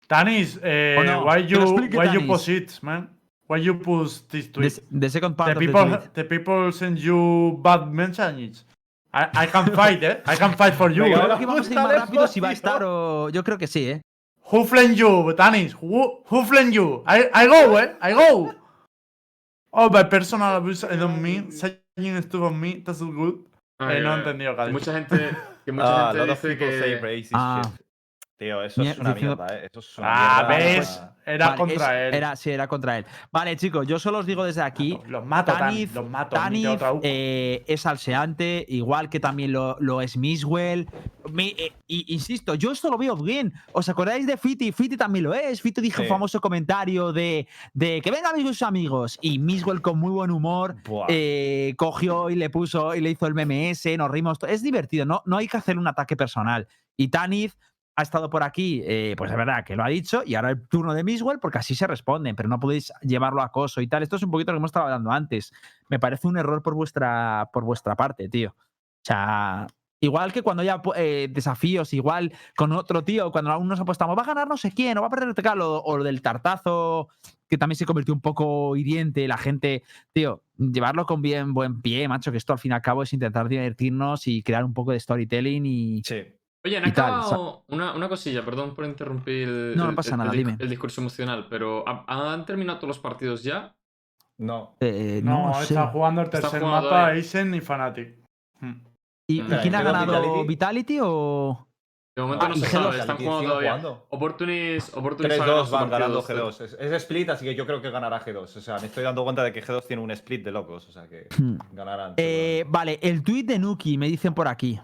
Tanis, eh, why you, explique why you post it, man? Why you post this tweet? The, the second part the of the people, tweet. the people send you bad messages. I, I can fight, eh? I can fight for you. Venga, Yo eh? creo que vamos a ir más rápido si va a estar o. Yo creo que sí, ¿eh? Who flamed you, Tanis? Who, who flamed you? I, I go, eh? I go. Oh, by personal abuse, I don't mean saying stuff on me. That's good. Ah, Eh, no he entendido, Cali. mucha gente, que mucha Ah, gente dice que... racist Ah. shit. Tío, eso es una mierda, eh. Eso es una Ah, mierda. ¿ves? Era Vale, contra es- él. Era, sí, era contra él. Vale, chicos, yo solo os digo desde aquí. Los mato, Tanis. Tanith, Los mato. eh, es salseante, igual que también lo, lo es Miswell. Eh, insisto, yo esto lo veo bien. ¿Os acordáis de Fiti? Fiti también lo es. Fiti dijo Sí. un famoso comentario de, de que vengan mis amigos. Y Miswell con muy buen humor eh, cogió y le puso y le hizo el MMS, nos rimos. Es divertido, no, no hay que hacer un ataque personal. Y Tanith ha estado por aquí, eh, pues es verdad que lo ha dicho, y ahora el turno de Miswell, porque así se responden, pero no podéis llevarlo a acoso y tal. Esto es un poquito lo que hemos estado hablando antes. Me parece un error por vuestra, por vuestra parte, tío. O sea, igual que cuando haya eh, desafíos, igual con otro tío, cuando aún nos apostamos, va a ganar no sé quién, o va a perder TK, o, o lo del tartazo, que también se convirtió un poco hiriente, la gente, tío, llevarlo con bien buen pie, macho, que esto al fin y al cabo es intentar divertirnos y crear un poco de storytelling y, Sí. Oye, han tal, acabado una, una cosilla, perdón por interrumpir el, No, no pasa el- nada, el, dime. el discurso emocional, pero ¿ha- ¿han terminado todos los partidos ya? No. Eh, no, No, sé. está jugando el tercer jugando mapa, ahí. Aizen y Fnatic. Hmm. ¿Y, quién ha ¿y G2 ganado Vitality? Vitality o...? De momento Ah, no se G2 sabe, Vitality están jugando todavía. jugando. Opportunis, Opportunis ha 3-2 ganado su van ganando partido G2. Es, es split, así que yo creo que ganará G2. O sea, me estoy dando cuenta de que G2 tiene un split de locos. O sea, que Hmm. ganarán. Eh, vale, el tuit de Nuki, me dicen por aquí.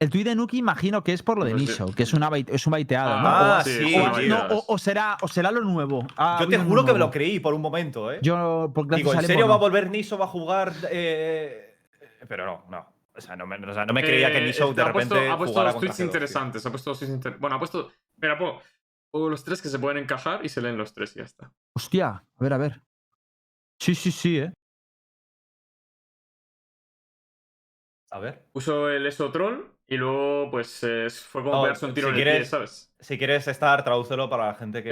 El tuit de Nuki imagino que es por lo de Pues sí. Niso, que es, una bait- es un baiteado, ¿no? Ah, O- sí, o, no no, digas. o- o será, o será lo nuevo. Yo te juro que me lo creí por un momento, ¿eh? Yo, Digo, ¿en serio va a volver Niso? ¿Va a jugar? Eh, Pero no, no. O sea, no me, o sea, no me creía que Eh, Niso de ha puesto- repente ha puesto contra tweets G2, tío. interesantes. Ha puesto tweets inter- Bueno, ha puesto. Mira, pongo, pongo los tres que se pueden encajar y se leen los tres y ya está. Hostia, a ver, a ver. Sí, sí, sí, ¿eh? A ver. Puso el ESO Troll Y luego, pues, eh, fue como pegarse un tiro si en el pie, ¿sabes? Si quieres estar, tradúcelo para la gente que.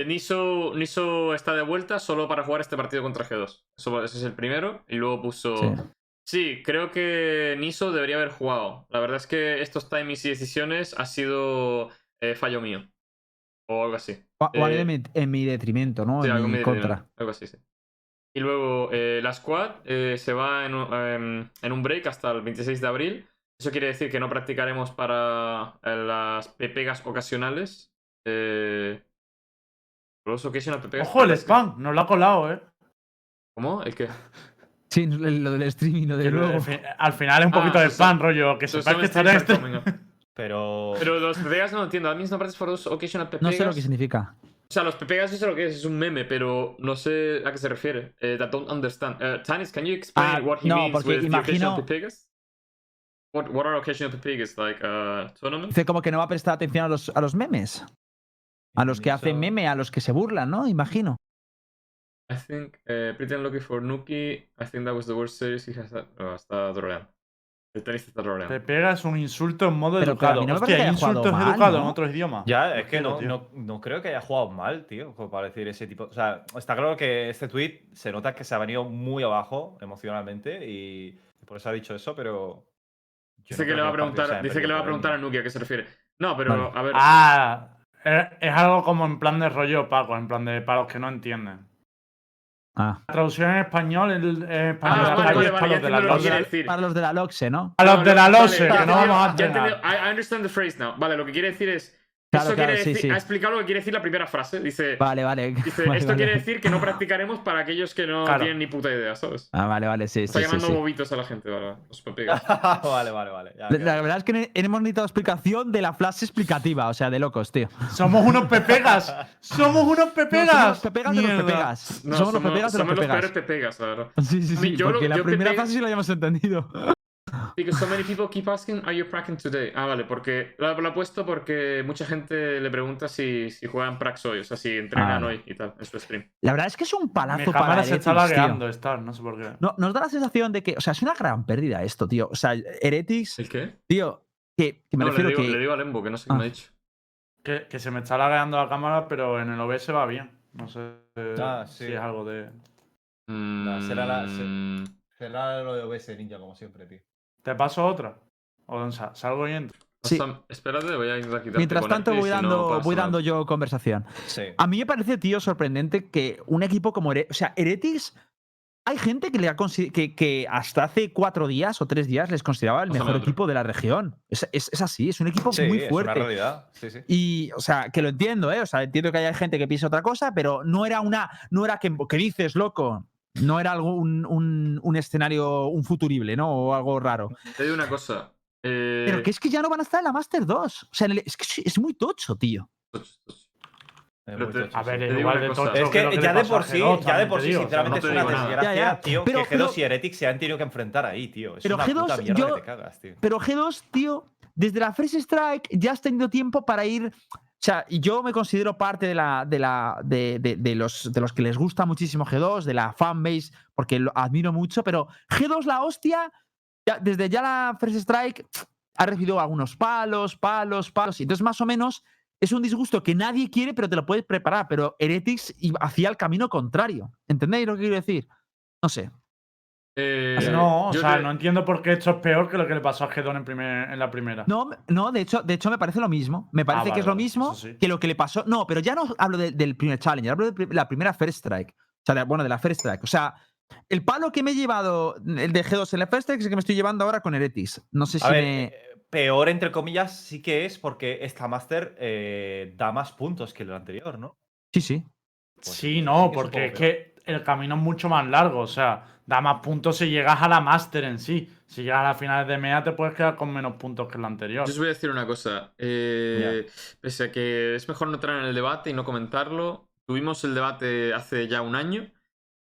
Eh, Niso, Niso está de vuelta solo para jugar este partido contra G2. Eso, ese es el primero. Y luego puso. Sí. Sí, creo que Niso debería haber jugado. La verdad es que estos timings y decisiones ha sido eh, fallo mío. O algo así. O, o algo Eh, en mi- en mi detrimento, ¿no? Sí, en algo mi contra. Algo así, sí. Y luego eh, la squad eh, se va en un, en un break hasta el 26 de abril. Eso quiere decir que no practicaremos para las pepegas ocasionales. Eh... Los occasional pepegas. Ojo, el spam, nos lo ha colado, ¿eh? ¿Cómo? ¿El qué? Sí, lo del streaming, lo de luego. al fi- Al final es un Ah, poquito de so spam, rollo. Que sepáis que estará este. Pero. Pero los pepegas no lo entiendo. That means no practice for those occasional No pepegas. sé lo que significa. O sea, los pepegas yo sé lo que es, es un meme, pero no sé a qué se refiere. Eh, that don't understand. Uh, Tanis, can you explain Ah, what he no, means porque with the occasional imagino- pepegas? What, what are occasional pepegas? Like uh, tournament? Dice como que no va a prestar atención a los, a los memes. A los que hacen meme, a los que se burlan, ¿no? Imagino. I think uh, pretty unlucky for Nuki. I think that was the worst series he has had. Oh, está troleando. El tenis está troleando. Te pega es un insulto en modo Pero- educado. no Hostia, hay que insultos mal, educados ¿no? en otros idiomas. Ya, es que no, no, no creo que haya jugado mal, tío, para decir ese tipo. O sea, está claro que este tweet se nota que se ha venido muy abajo emocionalmente y por eso ha dicho eso, pero. Dice no que creo le va a preguntar, dice que le va a preguntar a Nuki a qué se refiere. No, pero Vale. a ver. Ah, es, es algo como en plan de rollo opaco, en plan de para los que no entienden. Ah. La traducción en español es en español Ah, vale, vale, vale, para los de la entiendo lo que logia. quiere decir. Para los de la Loxe, ¿no? A los de la ya que no vamos a I understand the phrase now. Vale, lo que quiere decir es. Claro, eso claro, quiere sí, decir, sí. ha explicado lo que quiere decir la primera frase. Dice, Vale, vale. dice Vale, esto vale. quiere decir que no practicaremos para aquellos que no Claro. tienen ni puta idea, ¿sabes? Ah, vale, vale, sí, Está sí, sí, llamando sí. bobitos a la gente, vale, vale, los pepegas. vale, vale, vale. ya, La, la verdad es que hemos necesitado explicación de la frase explicativa, o sea, de locos, tío. Somos unos pepegas. Somos unos No, somos pepegas. pepegas de los pepegas. No, somos, los pepegas de los somos los pepegas. peores pepegas, la verdad. Sí, sí, sí. yo lo- porque la yo primera pepega- frase sí la habíamos entendido. Because so many people keep asking, are you practicing today? Ah, vale, porque lo, lo ha puesto porque mucha gente le pregunta si, si juegan prax hoy, o sea, si entrenan Ah. hoy y tal, en su stream. La verdad es que es un Mi palazo para cámara se está lagueando, Star, no sé por qué. No, nos da la sensación de que, o sea, es una gran pérdida esto, tío. O sea, Heretics, ¿El qué? tío, que, que me no, le refiero digo, que. le digo a Lembo, que no sé qué me Ah. ha dicho. Que, que se me está lagueando la cámara, pero en el OBS va bien. No sé eh, Ah, sí. si es algo de. No, será la- se- Mm, Cerrar lo de OBS Ninja, como siempre, tío. ¿Te paso otra? ¿O sa- salgo y entro? Sí. o sea, espérate, voy a quitarte Mientras con tanto, voy si no dando, voy dando yo conversación. Sí. A mí me parece, tío, sorprendente que un equipo como Heretics. O sea, Heretics. Hay gente que, le ha que, que hasta hace cuatro días o tres días les consideraba el mejor otro. equipo de la región. Es, es- es así, es un equipo Sí, muy es una fuerte. realidad. Sí, sí. Y, o sea, que lo entiendo, ¿eh? O sea, entiendo que haya gente que piensa otra cosa, pero no era una. No era que, que dices, loco. No era algo, un, un- un escenario, un futurible, ¿no? O algo raro. Te digo una cosa. Eh, Pero que es que ya no van a estar en la Master 2. O sea, en el- es que es- muy tocho, tío. Pero te- A ver, igual una de tocho Es que ya de por sí, G2, ya de por sí, digo, o sea, sinceramente, no es una digo nada. desgracia, Ya, ya, tío, pero que G2 G2 y Heretics se han tenido que enfrentar ahí, tío. Es Pero una G2 puta mierda yo- que te cagas, tío. Pero G2, tío, desde la First Strike ya has tenido tiempo para ir. O sea, yo me considero parte de la. de la. de, de- de los, de los que les gusta muchísimo G2, de la fanbase, porque lo admiro mucho, pero G2, la hostia, desde ya la First Strike ha recibido algunos palos, palos, palos. Y entonces, más o menos, es un disgusto que nadie quiere, pero te lo puedes preparar. Pero Heretics hacía el camino contrario. ¿Entendéis lo que quiero decir? No sé. Eh, No, o sea, te- no entiendo por qué esto es peor que lo que le pasó a Gedon en, primer- en la primera. No, no, de hecho, de hecho me parece lo mismo. Me parece que Ah, vale, es lo mismo sí. que lo que le pasó. No, pero ya no hablo de- del primer Challenger, hablo de la primera First Strike. O sea, de- bueno, de la First Strike. O sea, el palo que me he llevado, el de G2 en la First Strike, es el que me estoy llevando ahora con Heretics. No sé si ver, me. eh, peor entre comillas sí que es porque esta Master eh, da más puntos que el anterior, ¿no? Sí, sí. Pues sí, no, que porque es que el camino es mucho más largo. O sea, da más puntos si llegas a la Master en sí. Si llegas a las finales de MEA te puedes quedar con menos puntos que el anterior. Yo os voy a decir una cosa. eh, pese a que es mejor no entrar en el debate y no comentarlo, tuvimos el debate hace ya un año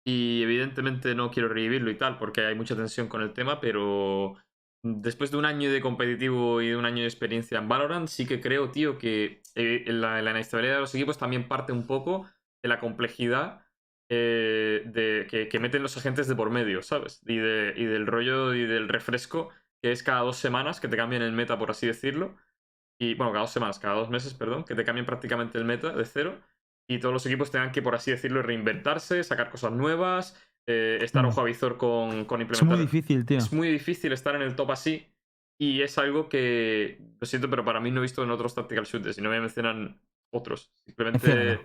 y evidentemente no quiero revivirlo y tal porque hay mucha tensión con el tema, pero después de un año de competitivo y de un año de experiencia en Valorant, sí que creo, tío, que eh, la, la inestabilidad de los equipos también parte un poco de la complejidad eh, de, que, que meten los agentes de por medio, ¿sabes? Y, de, y del rollo y del refresco que es cada dos semanas que te cambian el meta, por así decirlo. Y bueno, cada dos semanas, cada dos meses, perdón, que te cambien prácticamente el meta de cero. Y todos los equipos tengan que, por así decirlo, reinventarse, sacar cosas nuevas, eh, estar Mm. ojo a visor con, con Es implementar. muy difícil, tío. Es muy difícil estar en el top así. Y es algo que, lo siento, pero para mí no he visto en otros tactical shooters. Y no me mencionan otros. Simplemente.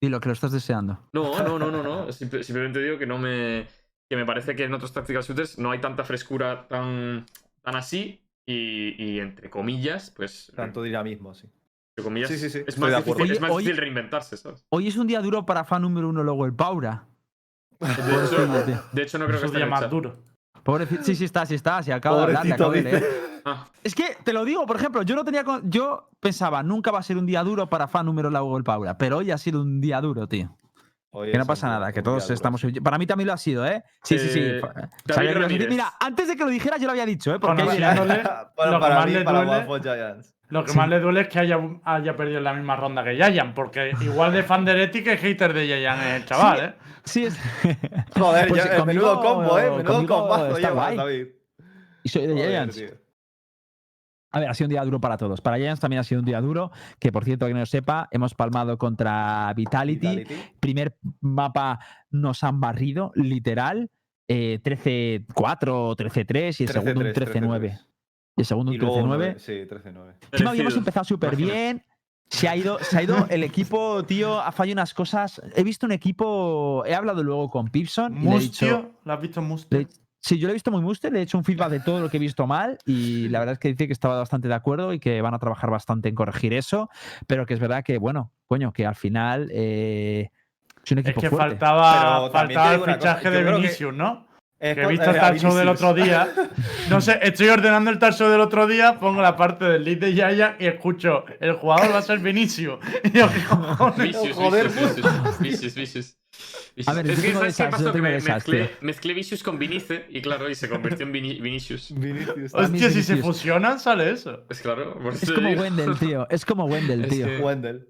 Menciónalo. Dilo, que lo estás deseando. No, no, no, no, no. Simple- simplemente digo que no me. Que me parece que en otros tactical shooters no hay tanta frescura tan, tan así. Y, y entre comillas, pues. Tanto dinamismo, sí. entre comillas, Sí, sí, sí, Es más, de difícil, acuerdo. es más difícil reinventarse, ¿sabes? Hoy es un día duro para fan número uno luego el Paura. De hecho, de hecho, no creo Es que un esté más duro. Pobrecito. Sí, sí está, sí está. Sí, acabo de hablar, Pobrecito, acabo de leer. Ah, Es que te lo digo, por ejemplo, yo no tenía. con- Yo pensaba, nunca va a ser un día duro para fan número luego el Paura. Pero hoy ha sido un día duro, tío. Hoy Que no pasa nada, que todos duro. estamos. Para mí también lo ha sido, ¿eh? Sí, sí, sí. Eh, David. Mira, antes de que lo dijeras, yo lo había dicho, ¿eh? Porque para mí, para duele- Waffle Giants. Lo que Sí. más le duele es que haya, haya perdido en la misma ronda que Yayan, porque igual de fan de Leti que hater de Yayan es el chaval, Sí. ¿eh? Sí, es. Joder, Pues ya, eh, conmigo- menudo combo, eh. Menudo combazo guay. David. y soy de Giants. A ver, ha sido un día duro para todos. Para Giants también ha sido un día duro. Que por cierto, que no lo sepa, hemos palmado contra Vitality. Vitality. Primer mapa nos han barrido, literal. eh, 13-4 o 13-3 y el segundo un 13-9. Y el segundo Y un luego 13-9. nueve- Sí, 13-9. Encima habíamos empezado súper bien. Se ha, ido, se ha ido el equipo, tío, ha fallado unas cosas. He visto un equipo, he hablado luego con Pipson y le he dicho, Mustio, ¿lo has visto Mustio? le- sí, yo lo he visto muy muster, le he hecho un feedback de todo lo que he visto mal y la verdad es que dice que estaba bastante de acuerdo y que van a trabajar bastante en corregir eso, pero que es verdad que, bueno, coño, que al final eh, es un Es equipo que fuerte. faltaba, el cosa, fichaje de que- Vinicius, ¿no? Es Que he visto el eh, talk show del Vinicius. otro día. No sé, estoy ordenando el talk show del otro día, pongo la parte del lead de Yaya y escucho, el jugador va a ser Vinicius. Y yo, ¿qué cojones? Vicious, Joder, vicious, vicious, vicious, vicious. A ver, es que ¿sabes qué pasó? Que me- mezclé, mezclé Vicious con Vinice y claro, y se convirtió en Vini- Vinicius. Vinicius. Hostia, Hostia, si se Vinicius. fusionan, sale eso. Es claro, por Es como digo. Wendell, tío. Es como Wendell, Es tío. que- Wendell.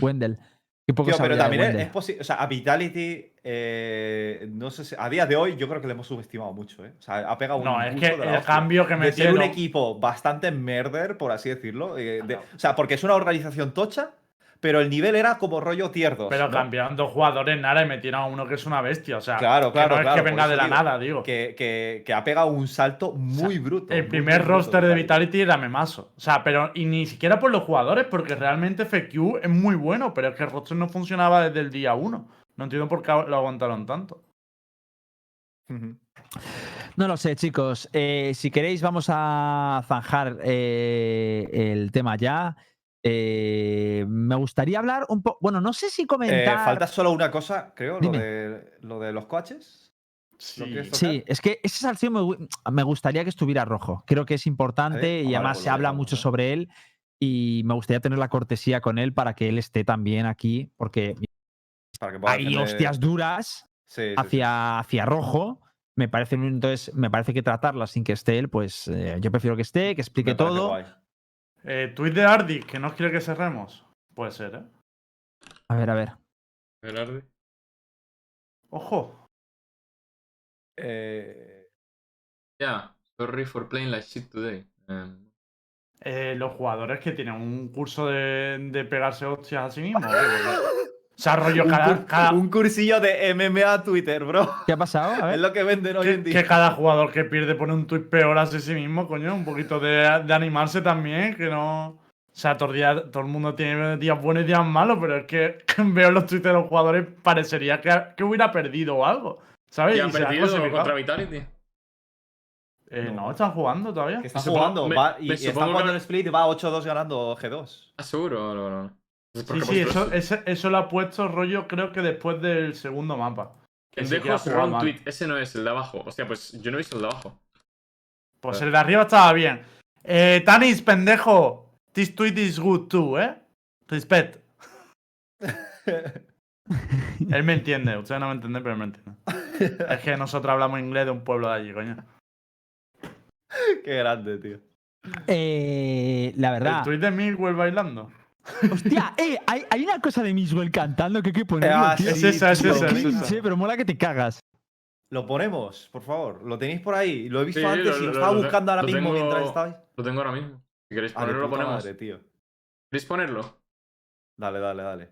Wendell. Qué poco Tío, pero también es, posible. O sea, a Vitality, eh, no sé si- a día de hoy, yo creo que le hemos subestimado mucho, ¿eh? O sea, ha pegado un. No, es que el hostia. cambio que De ser un equipo bastante merder, por así decirlo. eh, de- o sea, porque es una organización tocha, pero el nivel era como rollo tier 2. Pero ¿no? cambiaron dos jugadores nada y metieron a uno que es una bestia. O sea, Claro, claro, que no es claro, que venga de la digo nada, digo. Que, que- que ha pegado un salto muy bruto. El muy, primer muy bruto roster de Vitality era memazo. O sea, pero y ni siquiera por los jugadores, porque realmente FQ es muy bueno, pero es que el roster no funcionaba desde el día uno. No entiendo por qué lo aguantaron tanto. No lo sé, chicos. Eh, si queréis, vamos a zanjar eh, el tema ya. Eh, me gustaría hablar un poco. Bueno, no sé si Eh, comentar. falta solo una cosa, creo, lo de, lo de los coches. Sí, es que ese salseo me, me gustaría que estuviera rojo. Creo que es importante ¿Eh? y Ah, además pues se habla mucho sobre él y me gustaría tener la cortesía con él para que él esté también aquí, porque Para que pueda hay hostias duras Sí, sí, sí. hacia, hacia rojo. Me parece, entonces, me parece que tratarlas sin que esté él, pues eh, yo prefiero que esté, que explique Me todo. Eh, tweet de Ardic, que nos quiere que cerremos. Puede ser, ¿eh? A ver, a ver. Gerardi. Ojo. Eh, Yeah, sorry for playing like shit today. Um, Eh, los jugadores que tienen un curso de, de pegarse hostias a sí mismos. O sea, rollo un, cada, cur- cada- un cursillo de MMA Twitter, bro. ¿Qué ha pasado? A Es lo que venden hoy que, en que día. cada jugador que pierde pone un tuit peor a sí mismo, coño. Un poquito de, de animarse también, que no. O sea, todo, el día- todo el mundo tiene días buenos y días malos, pero es que veo los tweets de los jugadores, parecería que, que hubiera perdido o algo. ¿Sabes? ¿Y han se ha perdido contra Vitality? Eh, no. No. están jugando todavía. Que está jugando, me- va- y, y está que jugando me- el split y va 8-2 ganando G2. Ah, seguro. Es Sí, sí, eso, ese- eso lo ha puesto rollo, creo que después del segundo mapa. Wrong mal. tweet. Ese no es el de abajo. Hostia, pues yo no he visto el de abajo. Pues el de arriba estaba bien. Eh, Tanis, pendejo. This tweet is good too, ¿eh? Respect. Él me entiende. Ustedes no me entienden, pero él me entiende. Es que nosotros hablamos inglés de un pueblo de allí, coño. Qué grande, tío. Eh, la El verdad. tweet de Miguel bailando. Hostia, eh, hay, hay una cosa de Miswell cantando que hay que ponerlo, Ah, tío. Es esa, es esa, es Cringe, esa. eh, pero mola que te cagas. Lo ponemos, por favor. Lo tenéis por ahí. Lo he visto Sí, antes lo- y lo, lo- estaba lo- buscando ahora mismo tengo- mientras estabais. Lo tengo ahora mismo. Si queréis Ah, ponerlo, lo ponemos. madre, tío. ¿Queréis ponerlo? Dale, dale, dale.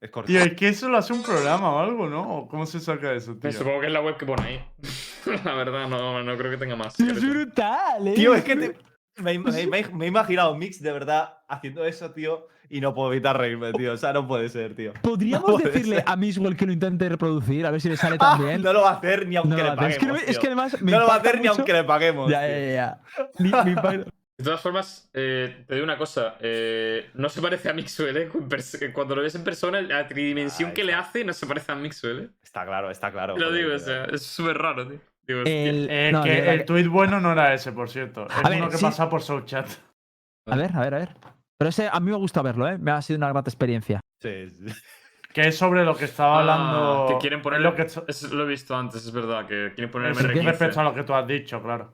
Es corto. Tío, es que eso lo hace un programa o algo, ¿no? ¿O ¿Cómo se saca eso, tío? Supongo que es la web que pone ahí. la verdad, no, no creo que tenga más. Tío, es brutal, ¿eh? Tío, es que te- me, me- me- me he imaginado Mix de verdad haciendo eso, tío, y no puedo evitar reírme, tío. O sea, no puede ser, tío. Podríamos No puede decirle ser. a Miswell que lo intente reproducir, a ver si le sale Ah, también. no lo va a hacer ni aunque No, le es, paguemos. que, no- es que además me no lo va a hacer ni aunque le paguemos. Ya, tío. ya, ya. De todas formas, eh, te digo una cosa. eh, no se parece a Mixwell, ¿eh? Cuando lo ves en persona, la tridimensión Ahí que le hace no se parece a Mixwell, ¿eh? Está claro, está claro. Lo digo, o sea, es súper raro, tío. Digo. El- Eh, no, que el tuit bueno no era ese, por cierto. Es A ver, uno que sí. pasa por Souchat. A ver, a ver, a ver. Pero ese a mí me gusta verlo, ¿eh? Me ha sido una grata experiencia. Sí, sí. Que es sobre lo que estaba Ah, hablando. que quieren poner lo que Eso lo he visto antes, es verdad. Que quieren poner es MR15. respecto a lo que tú has dicho, claro.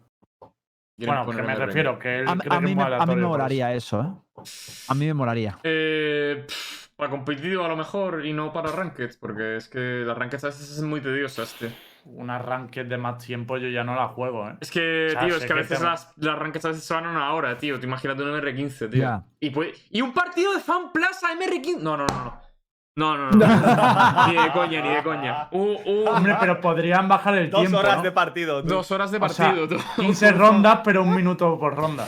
Bueno, que me MR15. refiero, que él A, cree a que mí es me, muy a mí me eso. molaría eso, ¿eh? A mí me molaría. Eh, pff, para competitivo a lo mejor y no para rankeds, porque es que las rankeds a veces es muy tediosas, tío. Una ranked de más tiempo yo ya no la juego, ¿eh? Es que, O sea, tío, es que a que veces te- las, las rankeds a veces se van a una hora, tío. Te imagínate un MR15, tío. Y, puede- y un partido de Fan Plaza MR15. No, no, no, no. No, no, no. no. ni de coña, ni de coña. Uh, uh, Hombre, pero podrían bajar el Dos tiempo. horas ¿no? de partido. dos horas de partido, tú. 15 rondas, pero un minuto por ronda.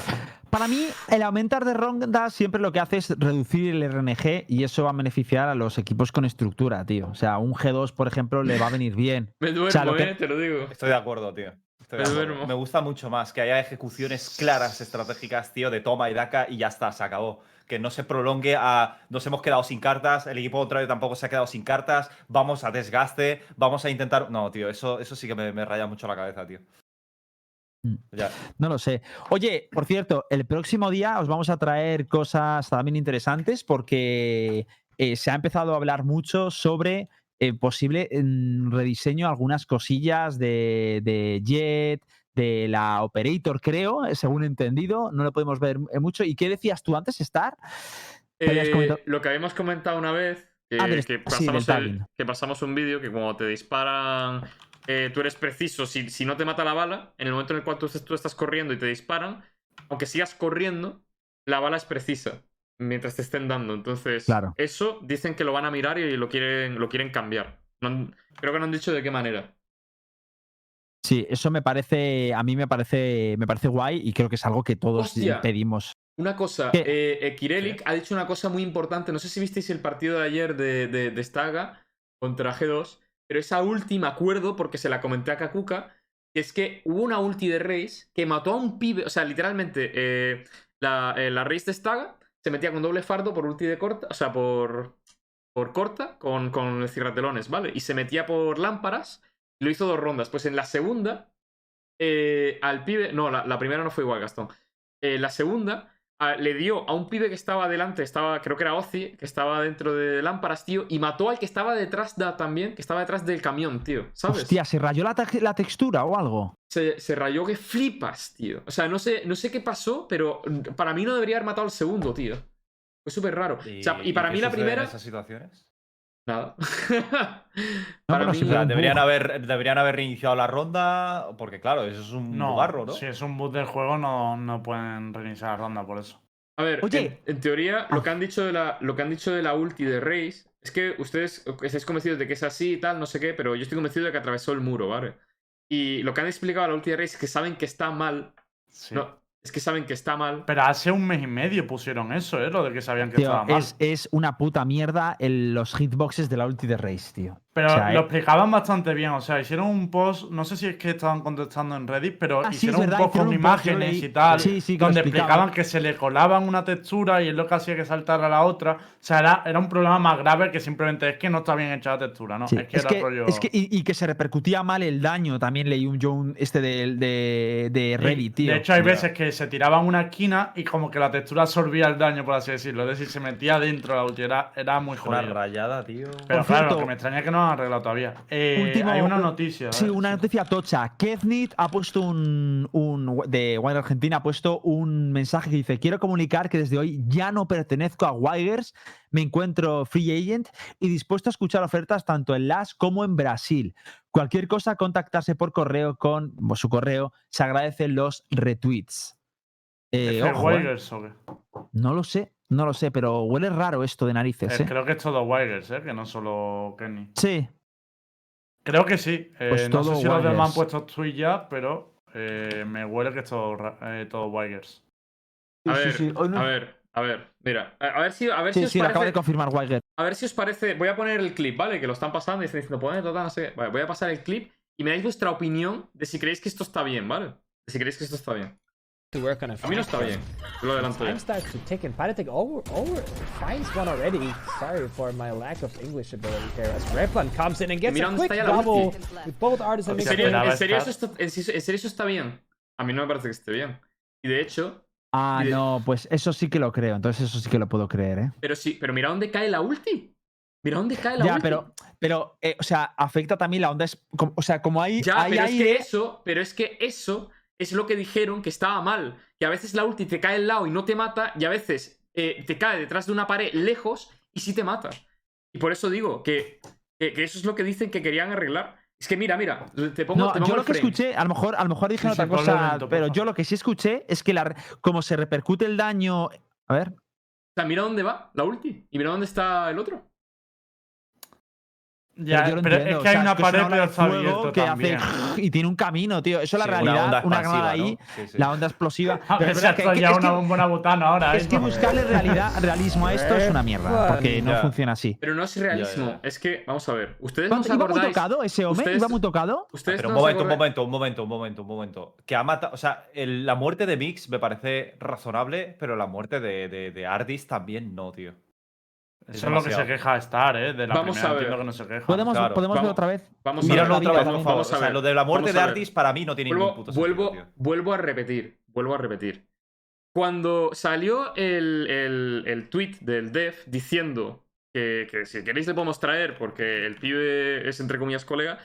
Para mí, el aumentar de rondas siempre lo que hace es reducir el RNG y eso va a beneficiar a los equipos con estructura, tío. O sea, un G2, por ejemplo, le va a venir bien. Me duermo, sea, lo que- eh, te lo digo. Estoy de acuerdo, tío. Estoy de Me acuerdo. duermo. Me gusta mucho más que haya ejecuciones claras, estratégicas, tío, de toma y daca y ya está, se acabó. Que no se prolongue a. Nos hemos quedado sin cartas, el equipo contrario tampoco se ha quedado sin cartas, vamos a desgaste, vamos a intentar. No, tío, eso, eso sí que me, me raya mucho la cabeza, tío. Mm. Ya. No lo sé. Oye, por cierto, el próximo día os vamos a traer cosas también interesantes porque eh, se ha empezado a hablar mucho sobre eh, posible mm, rediseño, algunas cosillas de, de Jet, de la Operator, creo, eh, según he entendido. No lo podemos ver eh, mucho. ¿Y qué decías tú antes, Star? ¿Qué habías Eh, lo que habíamos comentado una vez, que, Ah, sí, pasamos, el- que pasamos un vídeo que cuando te disparan, eh, tú eres preciso, si, si no te mata la bala, en el momento en el cual tú, tú estás corriendo y te disparan, aunque sigas corriendo, la bala es precisa mientras te estén dando. Entonces, Claro. eso dicen que lo van a mirar y lo quieren, lo quieren cambiar. No han- creo que no han dicho de qué manera. Sí, eso me parece, a mí me parece, me parece guay y creo que es algo que todos Hostia. pedimos. Una cosa, eh, eh, Kirelic ha dicho una cosa muy importante. No sé si visteis el partido de ayer de, de, de Staga contra G2, pero esa última acuerdo, porque se la comenté a Kakuka, es que hubo una ulti de Raze que mató a un pibe. O sea, literalmente, eh, la, eh, la Raze de Staga se metía con doble fardo por ulti de corta, o sea, por, por corta, con, con el cierratelones, ¿vale? Y se metía por lámparas, y lo hizo dos rondas. Pues en la segunda, eh, al pibe. No, la, la primera no fue igual, Gastón. Eh, la segunda a- le dio a un pibe que estaba delante, estaba, creo que era Ozzy, que estaba dentro de lámparas, tío, y mató al que estaba detrás da, también, que estaba detrás del camión, tío, ¿sabes? Hostia, ¿se rayó la, te- la textura o algo? Se, se rayó que flipas, tío. O sea, no sé, no sé qué pasó, pero para mí no debería haber matado al segundo, tío. Fue súper raro. o sea, y para qué mí la sucede en primera. esas situaciones? Nada. mí. deberían haber, deberían haber reiniciado la ronda, porque claro, eso es un No, bugarro, ¿no? si es un boot del juego, no, no pueden reiniciar la ronda por eso. A ver, Oye. en, en teoría, Ah. lo que han dicho de la, lo que han dicho de la ulti de Reis es que ustedes estáis convencidos de que es así y tal, no sé qué, pero yo estoy convencido de que atravesó el muro, ¿vale? Y lo que han explicado a la ulti de Reis es que saben que está mal. Sí. No, es que saben que está mal. Pero hace un mes y medio pusieron eso, ¿eh? Lo de que sabían que Tío, estaba mal. es, es una puta mierda el- los hitboxes de la ulti de Race, tío. Pero o sea, lo explicaban bastante bien. O sea, hicieron un post, no sé si es que estaban contestando en Reddit, pero Ah, sí, hicieron verdad, un post hicieron con un post, imágenes leí. y tal. Sí, sí, lo donde explicaban. que se le colaban una textura y es lo que hacía que saltara la otra. O sea, era, era un problema más grave que simplemente es que no está bien hecha la textura, ¿no? Sí, Es que es era que- rollo. es que- y, y que se repercutía mal el daño. También leí un Joe este de, de, de Y, Reddit, tío. De hecho, hay veces que se tiraban una esquina y como que la textura absorbía el daño, por así decirlo. Es decir, se metía dentro de la ulti. Era, era muy Una jodido. rayada, tío. Pero Por claro, lo cierto- que me extraña es que no han arreglado todavía. Eh, Último- hay una un- noticia. Sí, una noticia tocha. Keznit ha puesto un, un de Wire Argentina ha puesto un mensaje que dice: Quiero comunicar que desde hoy ya no pertenezco a Wires, me encuentro free agent y dispuesto a escuchar ofertas tanto en LAS como en Brasil. Cualquier cosa, contactarse por correo con su correo. Se agradecen los retweets. Eh, ¿Es ojo, eh, Wigers o qué? no lo sé, no lo sé, pero huele raro esto de narices. Eh, ¿eh? creo que es todo Wigers, ¿eh? Que no solo Kenny. Sí, Creo que sí. Eh, Pues no sé si los demás han puesto tweet ya, pero eh, me huele que es todo, eh, todo Wigers. A Sí, ver, sí, sí. No- a ver, a ver, mira, a ver si, a ver si sí, os sí, lo acaba parece, de confirmar Weiger. a ver si os parece, voy a poner el clip, ¿vale? Que lo están pasando y están diciendo, poned total, no sé. Vale, voy a pasar el clip y me dais vuestra opinión de si creéis que esto está bien, ¿vale? De si creéis que esto está bien. To work on a A mí no está bien, lo adelanto ya. Time starts to tick, and Panatic over, over finds one already. Sorry for my lack of English ability here. As Replan comes in and gets Mira a dónde quick está ya la double ulti. with both artists and ¿En Se serio, eso está, en serio- en serio eso está bien? A mí no me parece que esté bien. Y de hecho, Ah, de- no, pues eso sí que lo creo. Entonces eso sí que lo puedo creer, ¿eh? pero sí, pero mira dónde cae la ulti. Mira dónde cae la Ya, ulti. pero, pero eh, o sea, afecta también la onda. Es, como- o sea, como hay, Ya, hay pero es que aire- eso, pero es que eso es lo que dijeron que estaba mal. Que a veces la ulti te cae al lado y no te mata, y a veces eh, te cae detrás de una pared lejos y sí te mata. Y por eso digo que, que- que eso es lo que dicen que querían arreglar. Es que mira, mira, te pongo, No, te pongo yo lo que frame. escuché, a lo mejor, a lo mejor Sí, otra cosa, pero yo lo que sí escuché es que la, como se repercute el daño. A ver. O sea, mira dónde va la ulti y mira dónde está el otro. Ya, yo lo pero entiendo, es que hay sea, una pared de fuego que también. hace y tiene un camino, tío. Eso es la Sí, realidad, una, granada ¿no? ahí, Sí, sí. la onda explosiva. A Pero ver, es se ha verdad que- ya una botana ahora. Es ¿eh? que buscarle realidad, realismo a esto es una mierda, porque no Ya. funciona así. Pero no es realismo. ya. Es que, vamos a ver, ustedes no ¿Cuánto- se ¿Iba muy tocado ese hombre? ustedes- ¿Iba muy tocado? Ustedes Pero un momento, un momento, un momento, un momento, un momento. Que ha matado. O sea, el- la muerte de Mix me parece razonable, pero la muerte de, de, de Ardis también no, tío. Eso es lo que se queja Star, ¿eh? De la Vamos primera a ver. entiendo que no se queja. ¿Podemos, claro. ¿podemos ver Vamos- otra vez? Vamos a otra vez, por favor. Vamos a O sea, ver. lo de la muerte de a ver. Ardis para mí no tiene Vuelvo, ningún puto vuelvo, sentido, vuelvo a repetir. Vuelvo a repetir. Cuando salió el, el, el tweet del dev diciendo que, que si queréis le podemos traer porque el pibe es entre comillas colega,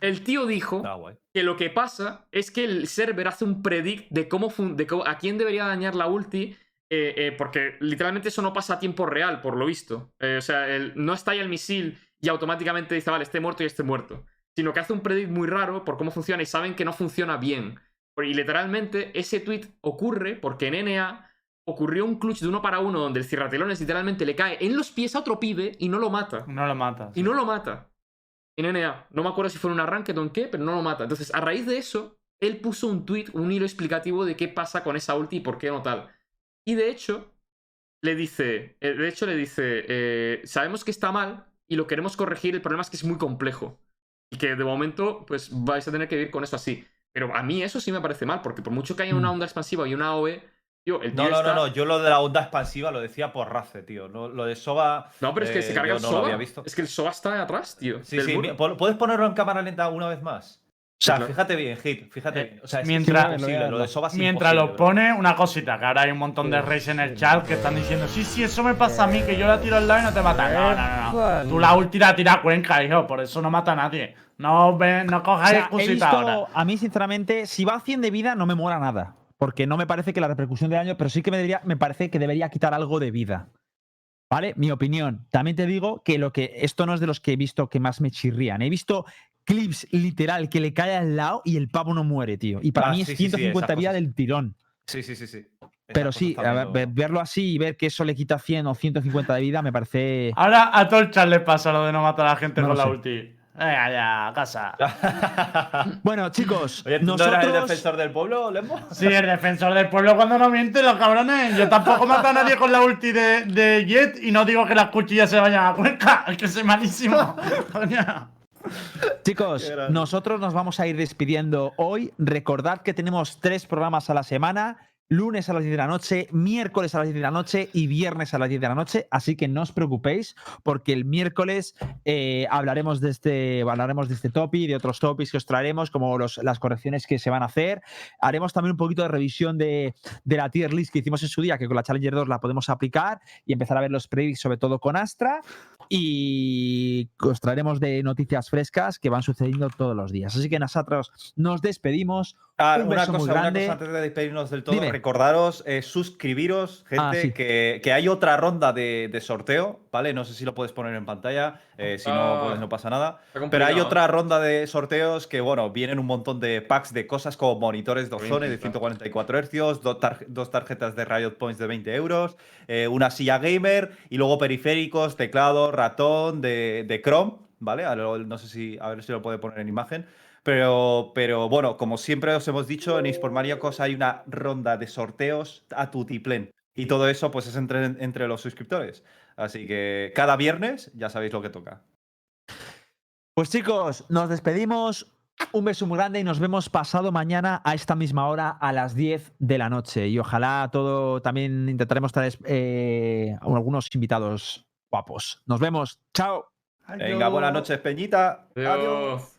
el tío dijo Ah, que lo que pasa es que el server hace un predict de cómo, fun- de cómo- a quién debería dañar la ulti. Eh, eh, porque literalmente eso no pasa a tiempo real, por lo visto. Eh, o sea, el- no estalla el misil y automáticamente dice, vale, esté muerto y esté muerto. Sino que hace un predict muy raro por cómo funciona y saben que no funciona bien. Y literalmente ese tweet ocurre porque en NA ocurrió un clutch de uno para uno donde el cierratelones literalmente le cae en los pies a otro pibe y no lo mata. No lo mata. Y no lo mata. En NA. No me acuerdo si fue un arranque o en qué, pero no lo mata. Entonces, a raíz de eso, él puso un tweet, un hilo explicativo de qué pasa con esa ulti y por qué no tal. Y de hecho, le dice. eh, De hecho, le dice. eh, sabemos que está mal y lo queremos corregir. El problema es que es muy complejo. Y que de momento, pues vais a tener que vivir con eso así. Pero a mí eso sí me parece mal, porque por mucho que haya una Mm. onda expansiva y una AOE, tío, el tío No, no, está- no, no. Yo lo de la onda expansiva lo decía por Race, tío. No, lo de Soba. No, pero es que se eh, carga el no Soba. Es que el Soba está atrás, tío. Sí, sí. muro. ¿Puedes ponerlo en cámara lenta una vez más? O sea, claro. fíjate bien, Hit. Fíjate. Eh, bien. O sea, es mientras-. Lo de Soba es Mientras imposible, lo pone, una cosita, que ahora hay un montón de reyes en el chat que están diciendo, sí, sí, eso me pasa a mí, que yo la tiro al lado y no te mata. No, no, no. Tú la ulti la tira a Cuenca, hijo, por eso no mata a nadie. No, ven, no O sea, excusita visto- ahora. a mí, sinceramente, si va a 100 de vida, no me mola nada. Porque no me parece que la repercusión de daño, pero sí que me, debería, me parece que debería quitar algo de vida. ¿Vale? Mi opinión. También te digo que lo que esto no es de los que he visto que más me chirrían. He visto clips literal que le cae al lado y el pavo no muere, tío. Y para Ah, mí sí, es sí, sí, 150 esas vida cosas. del tirón. Sí, sí, sí, sí. Pero sí, a ver, verlo así y ver que eso le quita 100 o 150 de vida me parece. Ahora a chat le pasa lo de no matar a la gente No con la sé. ulti. Venga, ya, casa. Bueno, chicos, Oye, ¿tú nosotros. no eras el defensor del pueblo, Lembo? Sí, el defensor del pueblo cuando no miente, los cabrones. Yo tampoco mato a nadie con la ulti de, de Jet y no digo que las cuchillas se vayan a Cuenca. Es que soy malísimo. Chicos, nosotros nos vamos a ir despidiendo hoy. Recordad que tenemos tres programas a la semana. Lunes a las 10 de la noche, miércoles a las 10 de la noche y viernes a las 10 de la noche. Así que no os preocupéis, porque el miércoles eh, hablaremos, de este, hablaremos de este topic de otros topics que os traeremos, como los- las correcciones que se van a hacer. Haremos también un poquito de revisión de, de la tier list que hicimos en su día, que con la Challenger 2 la podemos aplicar y empezar a ver los predicts, sobre todo con Astra. y os traeremos de noticias frescas que van sucediendo todos los días. Así que nosotros nos despedimos. Ah, Un una, beso muy cosa, una cosa antes de despedirnos del todo, Dime. recordaros, eh, suscribiros, gente, Ah, sí. que, que hay otra ronda de, de sorteo, ¿vale? No sé si lo puedes poner en pantalla, eh, si no, Ah. pues no pasa nada. Pero hay otra ronda de sorteos que, bueno, vienen un montón de packs de cosas como monitores de Voy a Ozone de intentar. 144 Hz, dos, tar- dos tarjetas de Riot Points de 20 euros, eh, una silla gamer y luego periféricos, teclado, ratón de, de Chrome, ¿vale? A lo- No sé si, a ver si lo puede poner en imagen. Pero, pero bueno, como siempre os hemos dicho, en eSport Maníacos hay una ronda de sorteos a tutiplén. Y todo eso pues es entre, entre los suscriptores. Así que cada viernes ya sabéis lo que toca. Pues chicos, nos despedimos. Un beso muy grande y nos vemos pasado mañana a esta misma hora a las 10 de la noche. Y ojalá todo también intentaremos traer eh, algunos invitados guapos. Nos vemos. Chao. Venga, buenas noches, Peñita. Adiós.